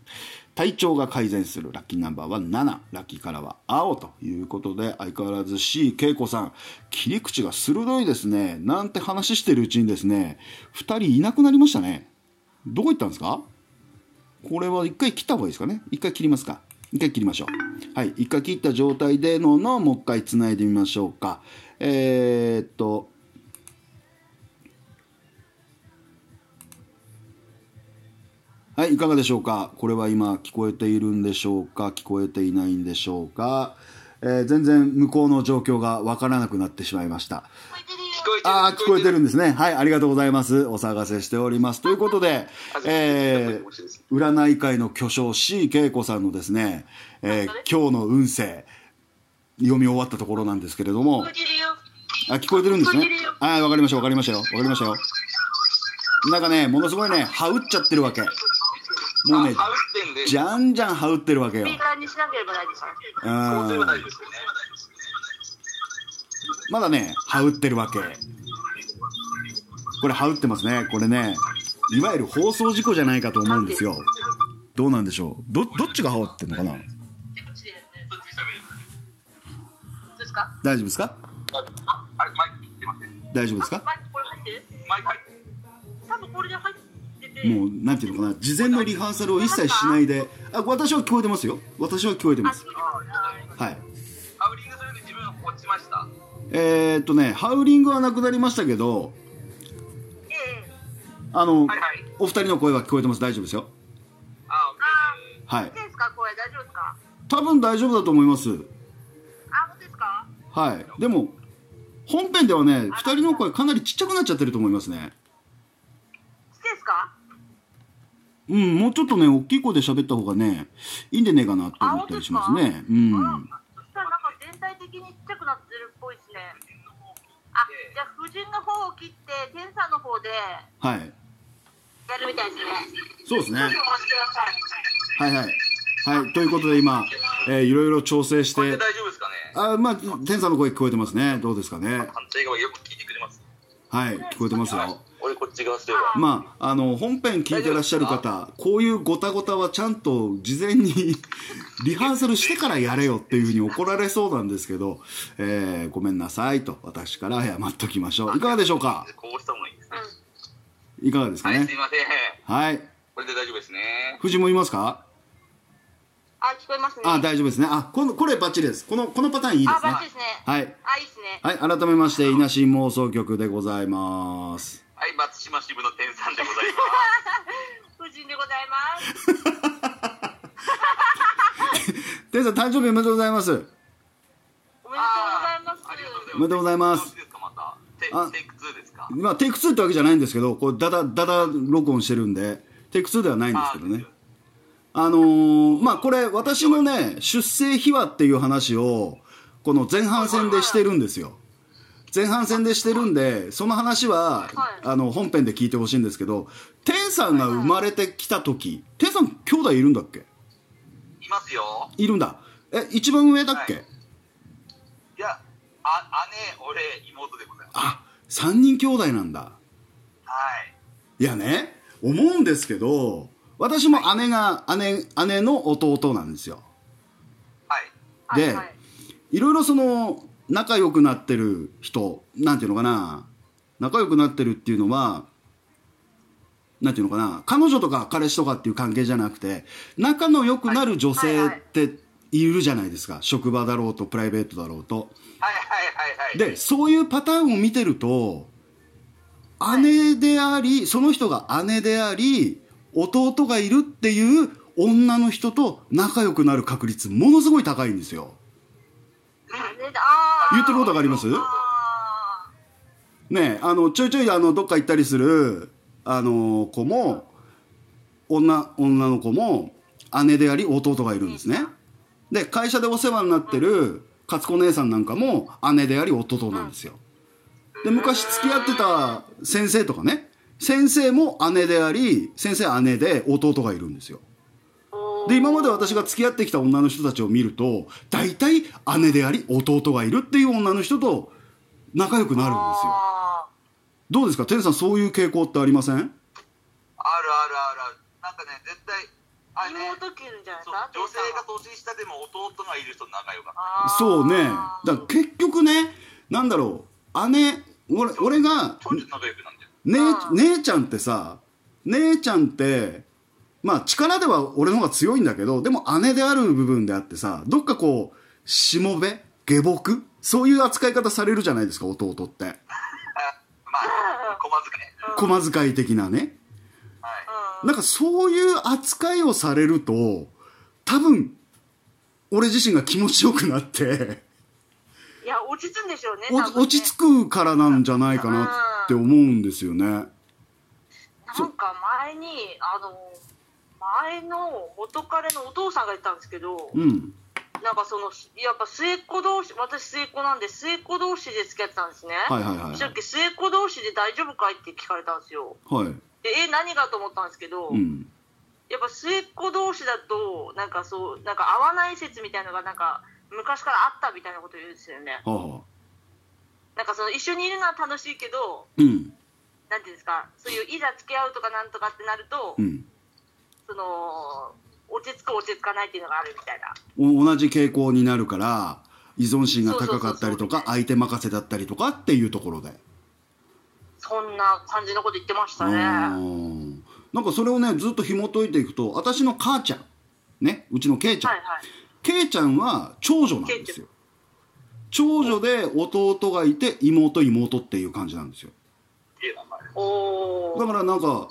体調が改善する。ラッキーナンバーは7ラッキーカラーは青ということで相変わらず C 恵子さん。切り口が鋭いですね。なんて話してるうちにですね2人いなくなりましたね。どこ行ったんですか？これは一回切った方がいいですかね。一回切りますか。一回切りましょう。はい一回切った状態でののもう一回つないでみましょうか。えー、っとはい、いかがでしょうか？これは今聞こえているんでしょうか？聞こえていないんでしょうか、えー全然向こうの状況がわからなくなってしまいました。ああ、聞こえてるんですね。はい、ありがとうございます。お探せしております。ということで、えー占い界の巨匠 C 恵子さんのですね、えー今日の運勢、読み終わったところなんですけれども聞こえ、てるよあ、聞こえてるんですね。はい、わかりました、わかりましたよ。わかりましたよ。なんかね、ものすごいね、はうっちゃってるわけ。もうね、じゃんじゃんはうってるわけよスピ。ーカーにしなければ大丈夫ですそうすればうん大丈夫ですよね。まだね、はうってるわけ。これ、はうってますね。これね、いわゆる放送事故じゃないかと思うんですよ。どうなんでしょう？ど、どっちがはうってんのかな？大丈夫ですか？大丈夫ですか？多分これで入っててもう、なんていうのかな、事前のリハーサルを一切しないで、あ、私は聞こえてますよ。私は聞こえてます。はい。ハウリングするんで自分落ちました。えー、っとね、ハウリングはなくなりましたけど、ええあの、はいはい。お二人の声は聞こえてます。大丈夫ですよ。あ、オッケーです。はい。ですか？これ大丈夫ですか？多分大丈夫だと思います。あ本当ですか？はい。でも、本編ではね、二人の声かなりちっちゃくなっちゃってると思いますね。うん、もうちょっとね、大きい声で喋った方がね、いいんでねえかなって思ったりしますね。うん。そしたらなんか全体的にちっちゃくなってるっぽいですねあじゃあ夫人の方を切って天さんの方ではい。やるみたいですねそうですね。はいはい。はい。ということで今、えーいろいろ調整して大丈夫ですかね？あ、まあ、天さんの声聞こえてますね。どうですかね？反対側よく聞いてくれます。はい。聞こえてますよ。俺こっち側すれば。まあ、あの、本編聞いてらっしゃる方、こういうごたごたはちゃんと事前に リハーサルしてからやれよっていうふうに怒られそうなんですけど、えーごめんなさいと私から謝っときましょう。いかがでしょうか？こうした方がいいですね。いかがですかはい、ねすいません。はい。これで大丈夫ですね。藤もいますか？あ聞こえますねあ、大丈夫ですね。あ、この、これバッチリです。この、このパターンいいですねあバッチリ。ですねはい。あいいですねはい、改めまして、稲新妄想局でございます。はい、松島支部の天さんでござい 夫人でございます 天さん、誕生日おめでとうございます。おめでとうございますます。ありがとうございます。おめでとうございますあテイク2ですか？まあ、テイク2ってわけじゃないんですけど、これ、だだ、だだ録音してるんで、テイク2ではないんですけどね。あのーまあ、これ、私のね、出生秘話っていう話を、この前半戦でしてるんですよ。前半戦でしてるんで、その話は、はいあの、本編で聞いてほしいんですけど、天さんが生まれてきた時、天さん兄弟いるんだっけ？いますよ。いるんだ。え、一番上だっけ、はいいや、あ、姉、俺、妹でございます。あ、3人兄弟なんだ。はい。いやね、思うんですけど、私も姉が、姉、姉の弟なんですよ。はい。ではいはいいろいろその、仲良くなってる人、なんていうのかな、仲良くなってるっていうのは、なんていうのかな、彼女とか彼氏とかっていう関係じゃなくて、仲の良くなる女性っているじゃないですか。職場だろうと、プライベートだろうと。はいはいはいはい。で、そういうパターンを見てると、姉であり、その人が姉であり、弟がいるっていう女の人と仲良くなる確率、ものすごい高いんですよ。言ってることわかります？ねあの、ちょいちょいあの、どっか行ったりする、あの、子も、女、女の子も、姉であり弟がいるんですね。で、会社でお世話になってる、勝子姉さんなんかも、姉であり弟なんですよ。で、昔付き合ってた先生とかね、先生も姉であり先生姉で弟がいるんですよで今まで私が付き合ってきた女の人たちを見ると大体姉であり弟がいるっていう女の人と仲良くなるんですよ。あどうですか？天さんそういう傾向ってありません？あるあるあるなんかね絶対あれねー妹切るんじゃないですか？女性が年下でも弟がいる人と仲良かった。そうね。だ結局ねなんだろう。姉俺俺が姉姉ちゃんってさ姉ちゃんってまあ力では俺の方が強いんだけどでも姉である部分であってさどっかこうしもべ下僕そういう扱い方されるじゃないですか弟って。あまあ駒遣い。駒遣い的なね。はい。なんかそういう扱いをされると多分俺自身が気持ちよくなって。いや落ち着くんでしょうねお多分ね。落ち着くからなんじゃないかなって思うんですよね。なんか前にあの前の元彼のお父さんが言ったんですけど、うん。なんかそのやっぱ末っ子同士私末っ子なんで末っ子同士で付き合ってたんですね、はいはいはいそした末っ子同士で大丈夫かい？って聞かれたんですよ。はい。でえ何が？と思ったんですけど、うん。やっぱ末っ子同士だとなんかそうなんか合わない説みたいのがなんか昔からあったみたいなこと言うんですよね。はあはあ。なんかその一緒にいるのは楽しいけどうん。なんていうんですかそういういざ付き合うとかなんとかってなると、うんその落ち着く落ち着かないっていうのがあるみたいな。お同じ傾向になるから依存心が高かったりとか相手任せだったりとかっていうところで。そんな感じのこと言ってましたあねー。なんかそれをねずっと紐解いていくと私の母ちゃんねうちのケイちゃん、はいはい。ケイちゃんは長女なんですよ。長女で弟がいて妹妹っていう感じなんですよ。だからなんか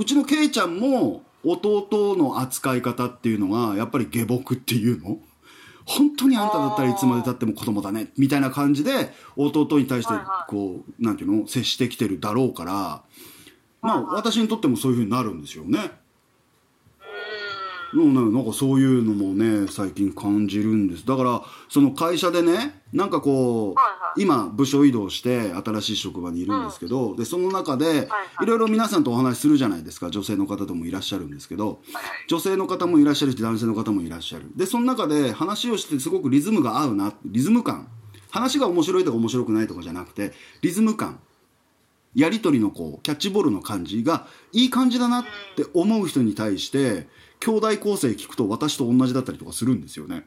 うちのケイちゃんも弟の扱い方っていうのがやっぱり下僕っていうの？本当にあんただったらいつまでたっても子供だねみたいな感じで弟に対してこうなんていうの？接してきてるだろうから。まあ私にとってもそういうふうになるんですよね。ううんね、なんかそういうのもね最近感じるんです。だからその会社でねなんかこう、はいはい。今部署移動して新しい職場にいるんですけど、でその中で、はいい。ろいろ皆さんとお話しするじゃないですか。女性の方ともいらっしゃるんですけどはいはい。女性の方もいらっしゃるし男性の方もいらっしゃる。でその中で話をしてすごくリズムが合うなリズム感。話が面白いとか面白くないとかじゃなくてリズム感。やり取りのこうキャッチボールの感じがいい感じだなって思う人に対して兄弟構成聞くと私と同じだったりとかするんですよね。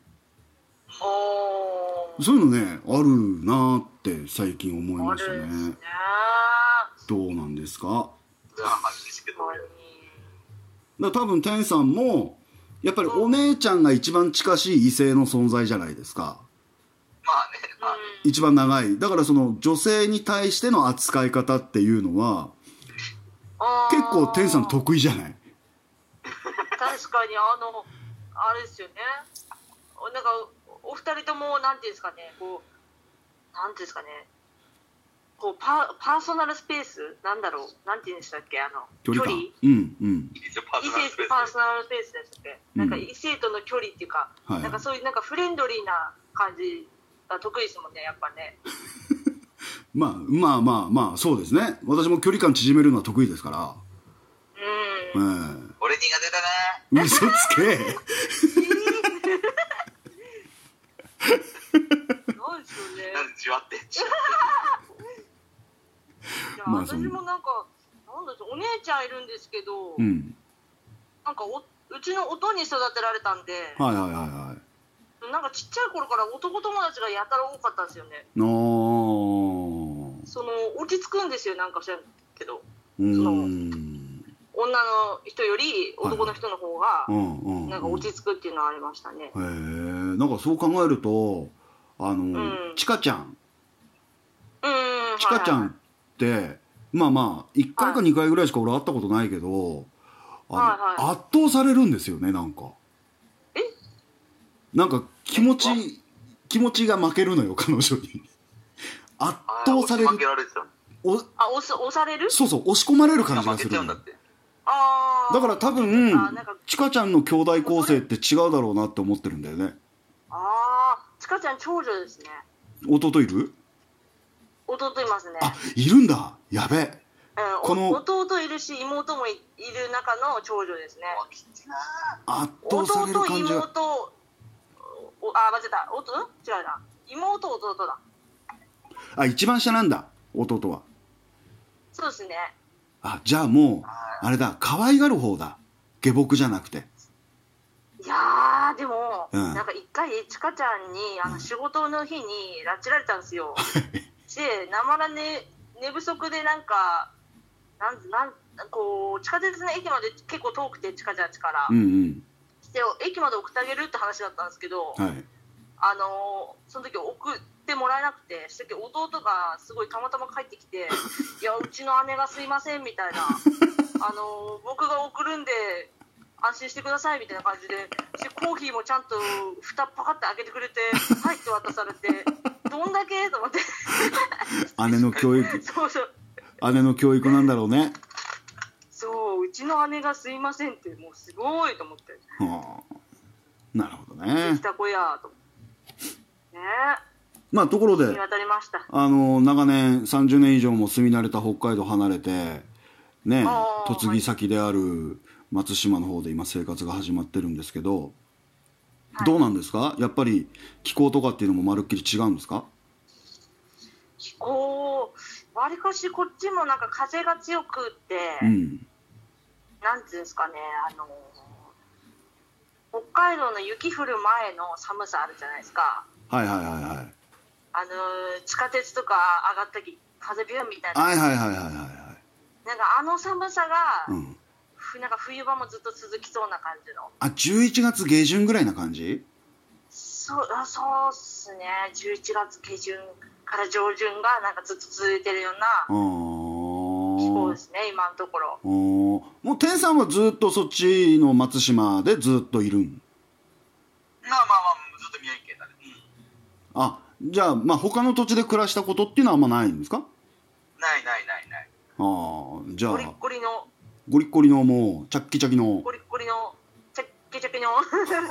そういうのねあるなって最近思いあますね。ねどうなんですか？だ多分天さんもやっぱりお姉ちゃんが一番近しい異性の存在じゃないですか。まあね。まあ一番長い。だからその女性に対しての扱い方っていうのは結構天さん得意じゃない？確かにあのあれですよね。なんかお二人ともなんていうんですかねこうなんていうんですかね。こうパパーソナルスペース？なんだろう？なんていうんでしたっけ？あの距離感。うんうん。異ソナルスペース性とパーソナルスペースでしたっけ、うん。なんか異性との距離っていうか、はいなんかそういうなんかフレンドリーな感じが得意ですもんねやっぱね。まあまあまあまあそうですね。私も距離感縮めるのは得意ですから。うん。え俺苦手だな。え嘘つけ。なんですよね。なんでじわっていや、まあその私もなんかなんだお姉ちゃんいるんですけど、うん。なんかおうちの音に育てられたんで、はいはいはいはい。なんかちっちゃい頃から男友達がやたら多かったんですよね。なあその落ち着くんですよなんか知らんけどうーん女の人より男の人の方がうんうんなんか落ち着くっていうのはありましたね、へえなんかそう考えるとあの、ん。ちかちゃん。うんちかちゃんって、まあまあ1回かは2回ぐらいしか俺会ったことないけど、はいは圧倒されるんですよねなんか。え？なんか気持ち気持ちが負けるのよ彼女に。圧あ倒される。あ押す押される？そうそう押し込まれる感じが負するんだってだから多分ちか。ちゃんの兄弟構成って違うだろうなって思ってるんだよね。ああちかちゃん長女ですね。弟いる？弟いますね。あいるんだ。やべ。うんこの弟いるし妹もいいる中の長女ですね。圧倒される弟感じが。妹おあ間違えた。弟ん？違うな。妹弟だ。あ一番下なんだ弟は。そうですねあじゃあもうあれだ可愛がる方だ。下僕じゃなくて。いやーでも、うん。なんか一回ちかちゃんにあの仕事の日に拉致られたんですよ。で生らね寝不足でなんかなんなんこう地下鉄の駅まで結構遠くてちかちゃん家から、うんうん。で駅まで送ってあげるって話だったんですけど、はい。あのーその時送ってもらえなくてしたけど弟がすごいたまたま帰ってきて「いやうちの姉がすいません」みたいな「あのー僕が送るんで安心してください」みたいな感じででコーヒーもちゃんと蓋パカって開けてくれて「はい」って渡されて「どんだけ?」と思って。姉の教育。そうそう。姉の教育なんだろうね。そううちの姉がすいませんってもうすごいと思って。はあ。なるほどでねきた子やと思って。ねまあところでえ見渡りました。あの長年30年以上も住み慣れた北海道離れてね嫁ぎ先である松島の方で今生活が始まってるんですけど、どうなんですか？やっぱり気候とかっていうのもまるっきり違うんですか？気候わりかしこっちもなんか風が強くって、うん。なんていうんですかねあの北海道の雪降る前の寒さあるじゃないですか。はいはいはいはいあの地下鉄とか上がった時風ビューンみたいな、はいはいはいはいはいはい。なんかあの寒さが、うん。ふなんか冬場もずっと続きそうな感じの。あ11月下旬ぐらいな感じ？そうあそうっすね。11月下旬から上旬がなんかずっと続いてるようなあ気候ーですね今のところ。おー。もう天さんはずっとそっちの松島でずっといるん？まあまあまあずっと宮城県だね、うんあじゃあまあ他の土地で暮らしたことっていうのはあんまないんですか？ないないないない。ああじゃゴリッあゴリの。ゴリッゴリのもうチャッキチャキの。ゴリッゴリの。チャッキチャキの。だからね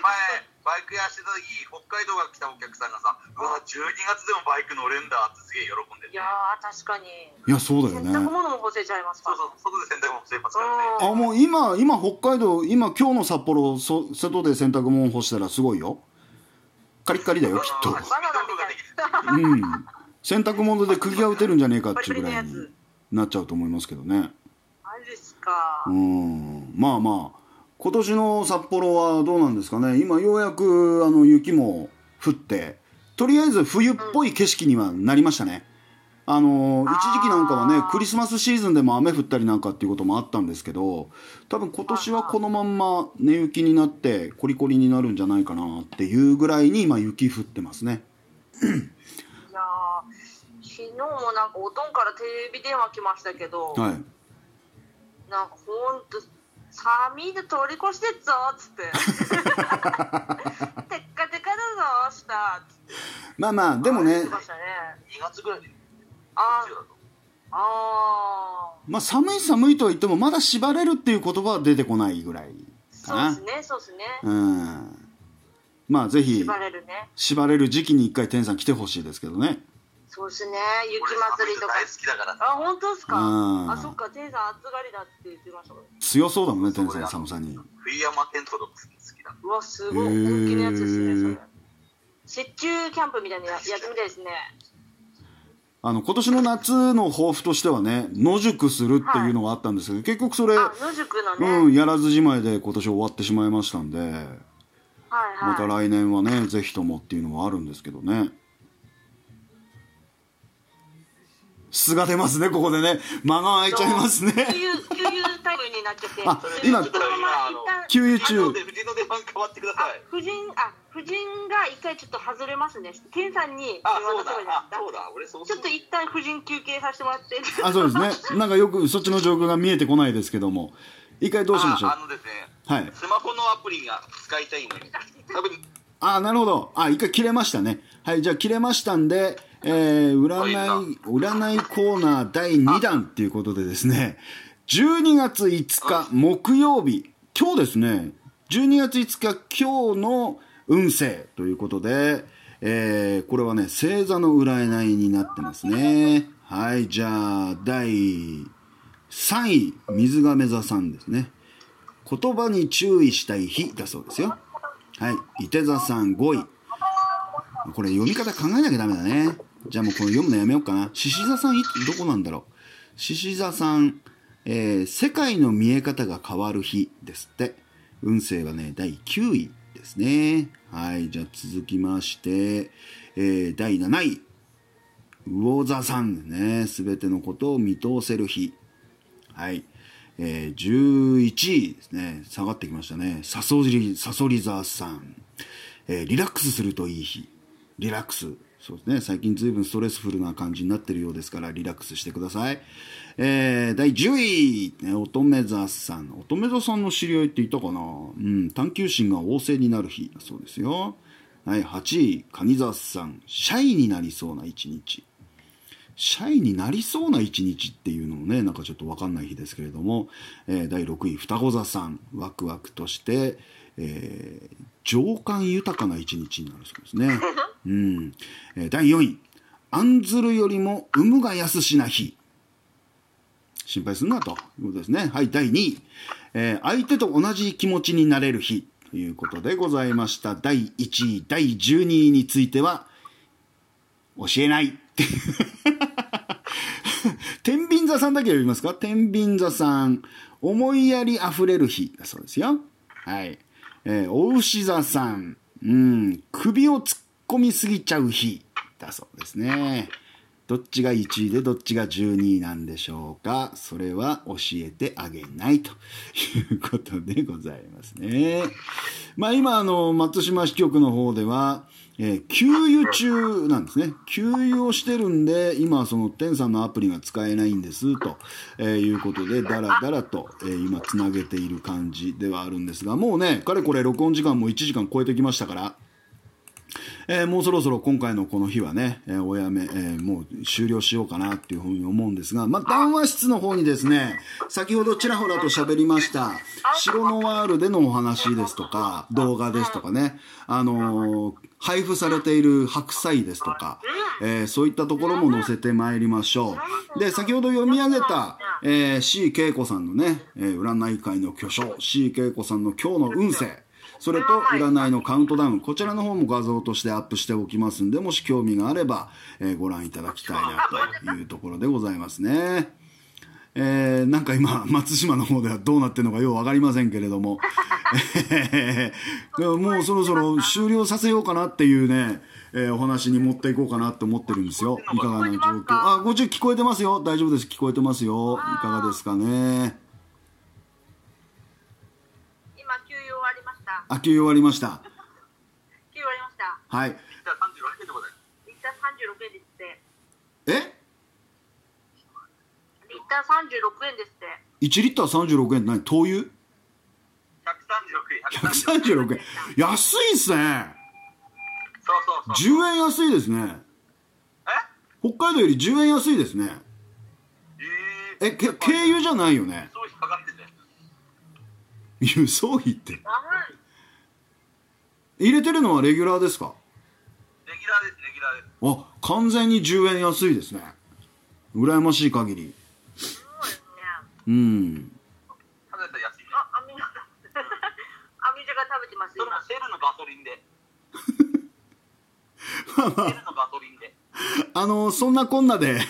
前バイク屋してた時北海道が来たお客さんがさ「うわ12月でもバイク乗れんだ」ってすげえ喜んでて。いやー確かに。いやそうだよ洗濯ね物も干せちゃいますか。そうそう外で洗濯もしてますからねあもう今今北海道今今日の札幌そ外で洗濯物干したらすごいよカリッカリだよきっと。うん。洗濯物で釘が打てるんじゃねえかっていうぐらいになっちゃうと思いますけどね。マジですか。うん。まあまあ今年の札幌はどうなんですかね。今ようやくあの雪も降ってとりあえず冬っぽい景色にはなりましたね、あの一時期なんかはねクリスマスシーズンでも雨降ったりなんかっていうこともあったんですけど多分今年はこのまんま寝雪になってコリコリになるんじゃないかなっていうぐらいに今雪降ってますね。いやー昨日もなんかおとんからテレビ電話来ましたけど、はい。なんかほんと寒いで通り越してっぞっつって。テッカテカだぞしたっつってまあまあでもねね。2月ぐらいであ10だとあまあ寒い寒いとは言ってもまだ縛れるっていう言葉は出てこないぐらいかな。そうですねそうですね。うん。まあぜひ縛れるね。縛れる時期に一回天さん来てほしいですけどね。そうですね。俺雪祭りとか。大好きだからあさ本当ですか？うん。あそっか天さん暑がりだって言ってました強そうだもんね天さん寒さに。冬山テントとか好きだうわすごい大きなやつですねそれ。雪中キャンプみたいなややってみたいですねあの今年の夏の抱負としてはね野宿するっていうのがあったんですけど、結局それ、あ野宿のね、うん、やらずじまいで今年終わってしまいましたんではいはい。また来年はねぜひともっていうのはあるんですけどね。素が出ますねここでね。間が空いちゃいますね。給油給油タイムになっちゃって。あ今給油中。藤の出番変わってくださあい夫人あ夫人が一回ちょっと外れますね。天さんにあそうだ。そうだ。俺そうちょっと一旦夫人休憩させてもらって。あそうですね。なんかよくそっちの状況が見えてこないですけども。一回どうしましょう？ああのですね。はい。スマホのアプリが使いたいのに。多分。あなるほど。あ一回切れましたね。はいじゃあ切れましたんでえー、占い占いコーナー第2弾っていうことでですね。12月5日木曜日。今日ですね。12月5日今日の運勢ということで、えー、これはね星座の占いになってますねはい、じゃあ、第3位、水亀座さんですね。言葉に注意したい日だそうですよ。はい、伊手座さん5位。これ読み方考えなきゃダメだね。じゃあもうこの読むのやめようかな。獅子座さんどこなんだろう。獅子座さん、えー世界の見え方が変わる日ですって。運勢はね、第9位ですね。はい、じゃあ続きまして、えー第7位。魚座さんね。すべてのことを見通せる日。はい。えー11位ですね。下がってきましたね。サソリ、サソリ座さん。えーリラックスするといい日。リラックス。そうですね。最近随分ストレスフルな感じになってるようですから、リラックスしてください。えー第10位、ね、乙女座さん。乙女座さんの知り合いっていたかな？うん。探求心が旺盛になる日だそうですよ。はい。8位、蟹座さん。シャイになりそうな一日。シャイになりそうな一日っていうのもね、なんかちょっとわかんない日ですけれども、えー第6位、双子座さん、ワクワクとして、えー情感豊かな一日になるそうですね。うん。えー第4位、案ずるよりも有無が安しな日。心配すんなということですね。はい、第2位、えー相手と同じ気持ちになれる日ということでございました。第1位、第12位については、教えない 天秤座さんだけ読みますか？天秤座さん、思いやりあふれる日だそうですよ。はい。えー、お牛座さん、うん、首を突っ込みすぎちゃう日だそうですね。どっちが1位でどっちが12位なんでしょうかそれは教えてあげないということでございますね。まあ今あの松島支局の方では、えー給油中なんですね。給油をしてるんで、今その天さんのアプリが使えないんですと、えーいうことで、だらだらと、えー今つなげている感じではあるんですが、もうね、かれこれ録音時間も1時間超えてきましたから、えーもうそろそろ今回のこの日はね、えーおやめ、えーもう終了しようかなっていうふうに思うんですが、まあ、談話室の方にですね、先ほどちらほらと喋りました、白のワールでのお話ですとか、動画ですとかね、あの配布されている白菜ですとか、えーそういったところも載せてまいりましょう。で、先ほど読み上げた、えー、C 恵子さんのね、えー占い界の巨匠、C 恵子さんの今日の運勢、それと占いのカウントダウン、こちらの方も画像としてアップしておきますんで、もし興味があれば、えーご覧いただきたいなというところでございますね。えーなんか今、松島の方ではどうなってるのかようわかりませんけれども、えーでも もうそろそろ終了させようかなっていうね、えーお話に持っていこうかなって思ってるんですよ。いかがな状況？あ、ご注意聞こえてますよ。大丈夫です。聞こえてますよ。いかがですかね。今、給油終わりました。あ、休終わりました。給油終わりました。はい。じゃあ36円でございます。リッター36円ですって。え？リッター36円ですって。1リッター36円って何？灯油？136円。136円安いっすねそうそうそう。10円安いですねえ？北海道より10円安いですねえー、えけ軽油じゃないよねそう引っかかって。輸送費ってはい。入れてるのはレギュラーですか？レギュラーです、レギュラーです。あ完全に10円安いですね羨ましい限りそうですね。うんただでさえ安いね。あ、アミノ。アミジャが食べてます、今それも。セルのガソリンで。セルのガソリンで。あのそんなこんなで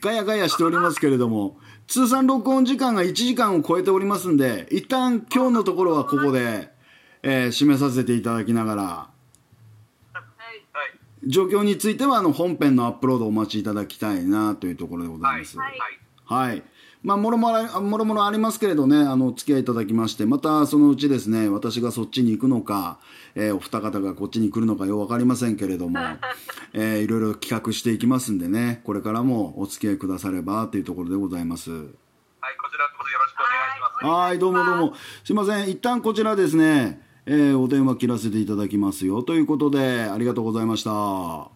ガヤガヤしておりますけれども通算録音時間が1時間を超えておりますんで一旦今日のところはここで、えー締めさせていただきながらはい。はい。状況についてはあの本編のアップロードをお待ちいただきたいなというところでございます。はい。はい。まあ、もろもろあ、もろもろありますけれどね、あの、お付き合いいただきまして、またそのうちですね、私がそっちに行くのか、えーお二方がこっちに来るのかようわかりませんけれども、えーいろいろ企画していきますんでね、これからもお付き合いくださればというところでございます。はい、こちらこそよろしくお願いします。はい、どうもどうも。すいません。一旦こちらですね、えーお電話切らせていただきますよ。ということで、ありがとうございました。は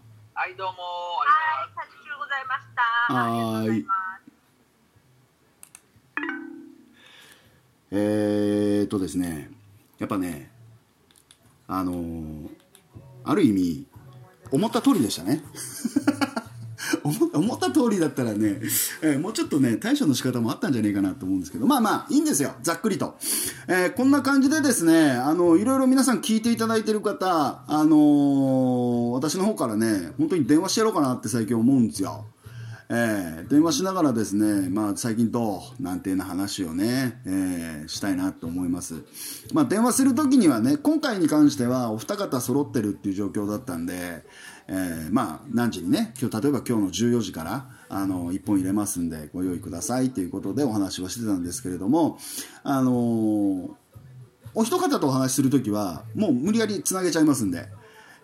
い、どうもはい、タチ中ございました。はーいありがとうございます。えーっとですね、やっぱね、あのーある意味、思った通りでしたね。思った通りだったらね、えーもうちょっとね、対処の仕方もあったんじゃねえかなと思うんですけど、まあまあ、いいんですよ、ざっくりと。えーこんな感じでですね、あの、いろいろ皆さん聞いていただいてる方、あのー私の方からね、本当に電話してやろうかなって最近思うんですよ。えー電話しながらですね、まあ、最近どうなんていうような話をね、えーしたいなと思います。まあ、電話するときにはね、今回に関してはお二方揃ってるっていう状況だったんで、えーまあ、何時にね、今日、例えば今日の14時から、あの、1本入れますんで、ご用意くださいということでお話はしてたんですけれども、あのーお一方とお話しするときは、もう無理やりつなげちゃいますんで、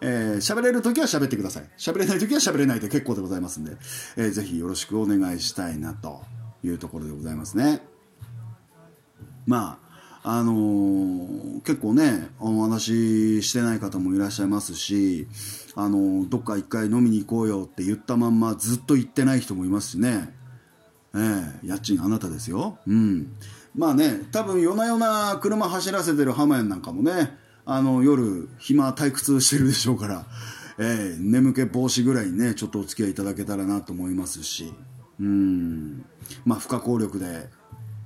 えー喋れるときは喋ってください。喋れないときは喋れないで結構でございますんで、えーぜひよろしくお願いしたいなというところでございますね。まあ、あのー結構ね、お話ししてない方もいらっしゃいますし、あのどっか一回飲みに行こうよって言ったまんまずっと行ってない人もいますしね。ええ家賃あなたですよ。うん。まあね、多分夜な夜な車走らせてる浜屋なんかもね、あの夜暇退屈してるでしょうから、ええ眠気防止ぐらいにね、ちょっとお付き合いいただけたらなと思いますし、うん。まあ不可抗力で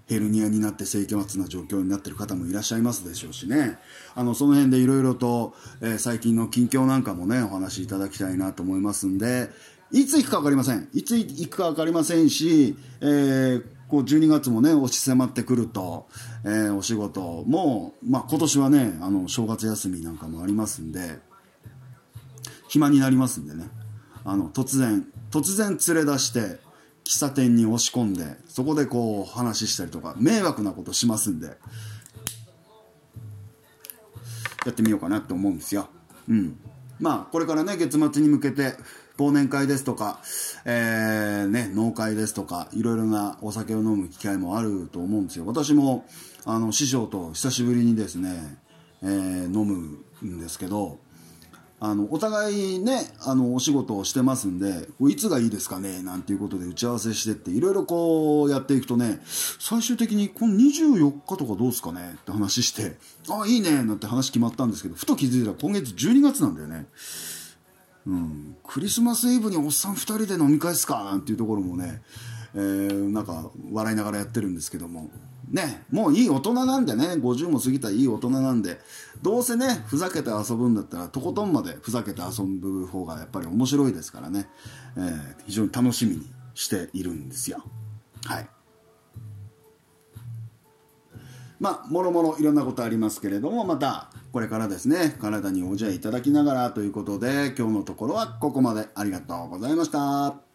ヘルニアになって清潔な状況になってる方もいらっしゃいますでしょうしね。あの、その辺でいろいろと、えー最近の近況なんかもね、お話しいただきたいなと思いますんで、いつ行くか分かりません。いつ行くか分かりませんし、えーこう12月もね、押し迫ってくると、えーお仕事も、まあ今年はね、あの、正月休みなんかもありますんで、暇になりますんでねあの突然突然連れ出して喫茶店に押し込んでそこでこう話したりとか迷惑なことしますんで。やってみようかなって思うんですよ。うん。まあこれからね月末に向けて忘年会ですとか、えーね、農会ですとかいろいろなお酒を飲む機会もあると思うんですよ。私もあの師匠と久しぶりにですね、えー飲むんですけどあのお互いねあのお仕事をしてますんでいつがいいですかねなんていうことで打ち合わせしてっていろいろこうやっていくとね最終的にこの24日とかどうですかねって話してあいいねなんて話決まったんですけどふと気づいたら今月12月なんだよね。うん、クリスマスイブにおっさん2人で飲み会すかなんていうところもね、えーなんか笑いながらやってるんですけどもねもういい大人なんでね50も過ぎたらいい大人なんでどうせねふざけて遊ぶんだったらとことんまでふざけて遊ぶ方がやっぱり面白いですからね、えー非常に楽しみにしているんですよ。はい。まあ、もろもろいろんなことありますけれども、また、これからですね、体におじゃいただきながらということで、今日のところはここまで。ありがとうございました。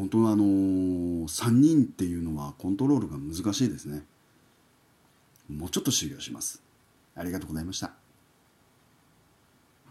本当はあのー、3人っていうのはコントロールが難しいですね。もうちょっと修行します。ありがとうございました。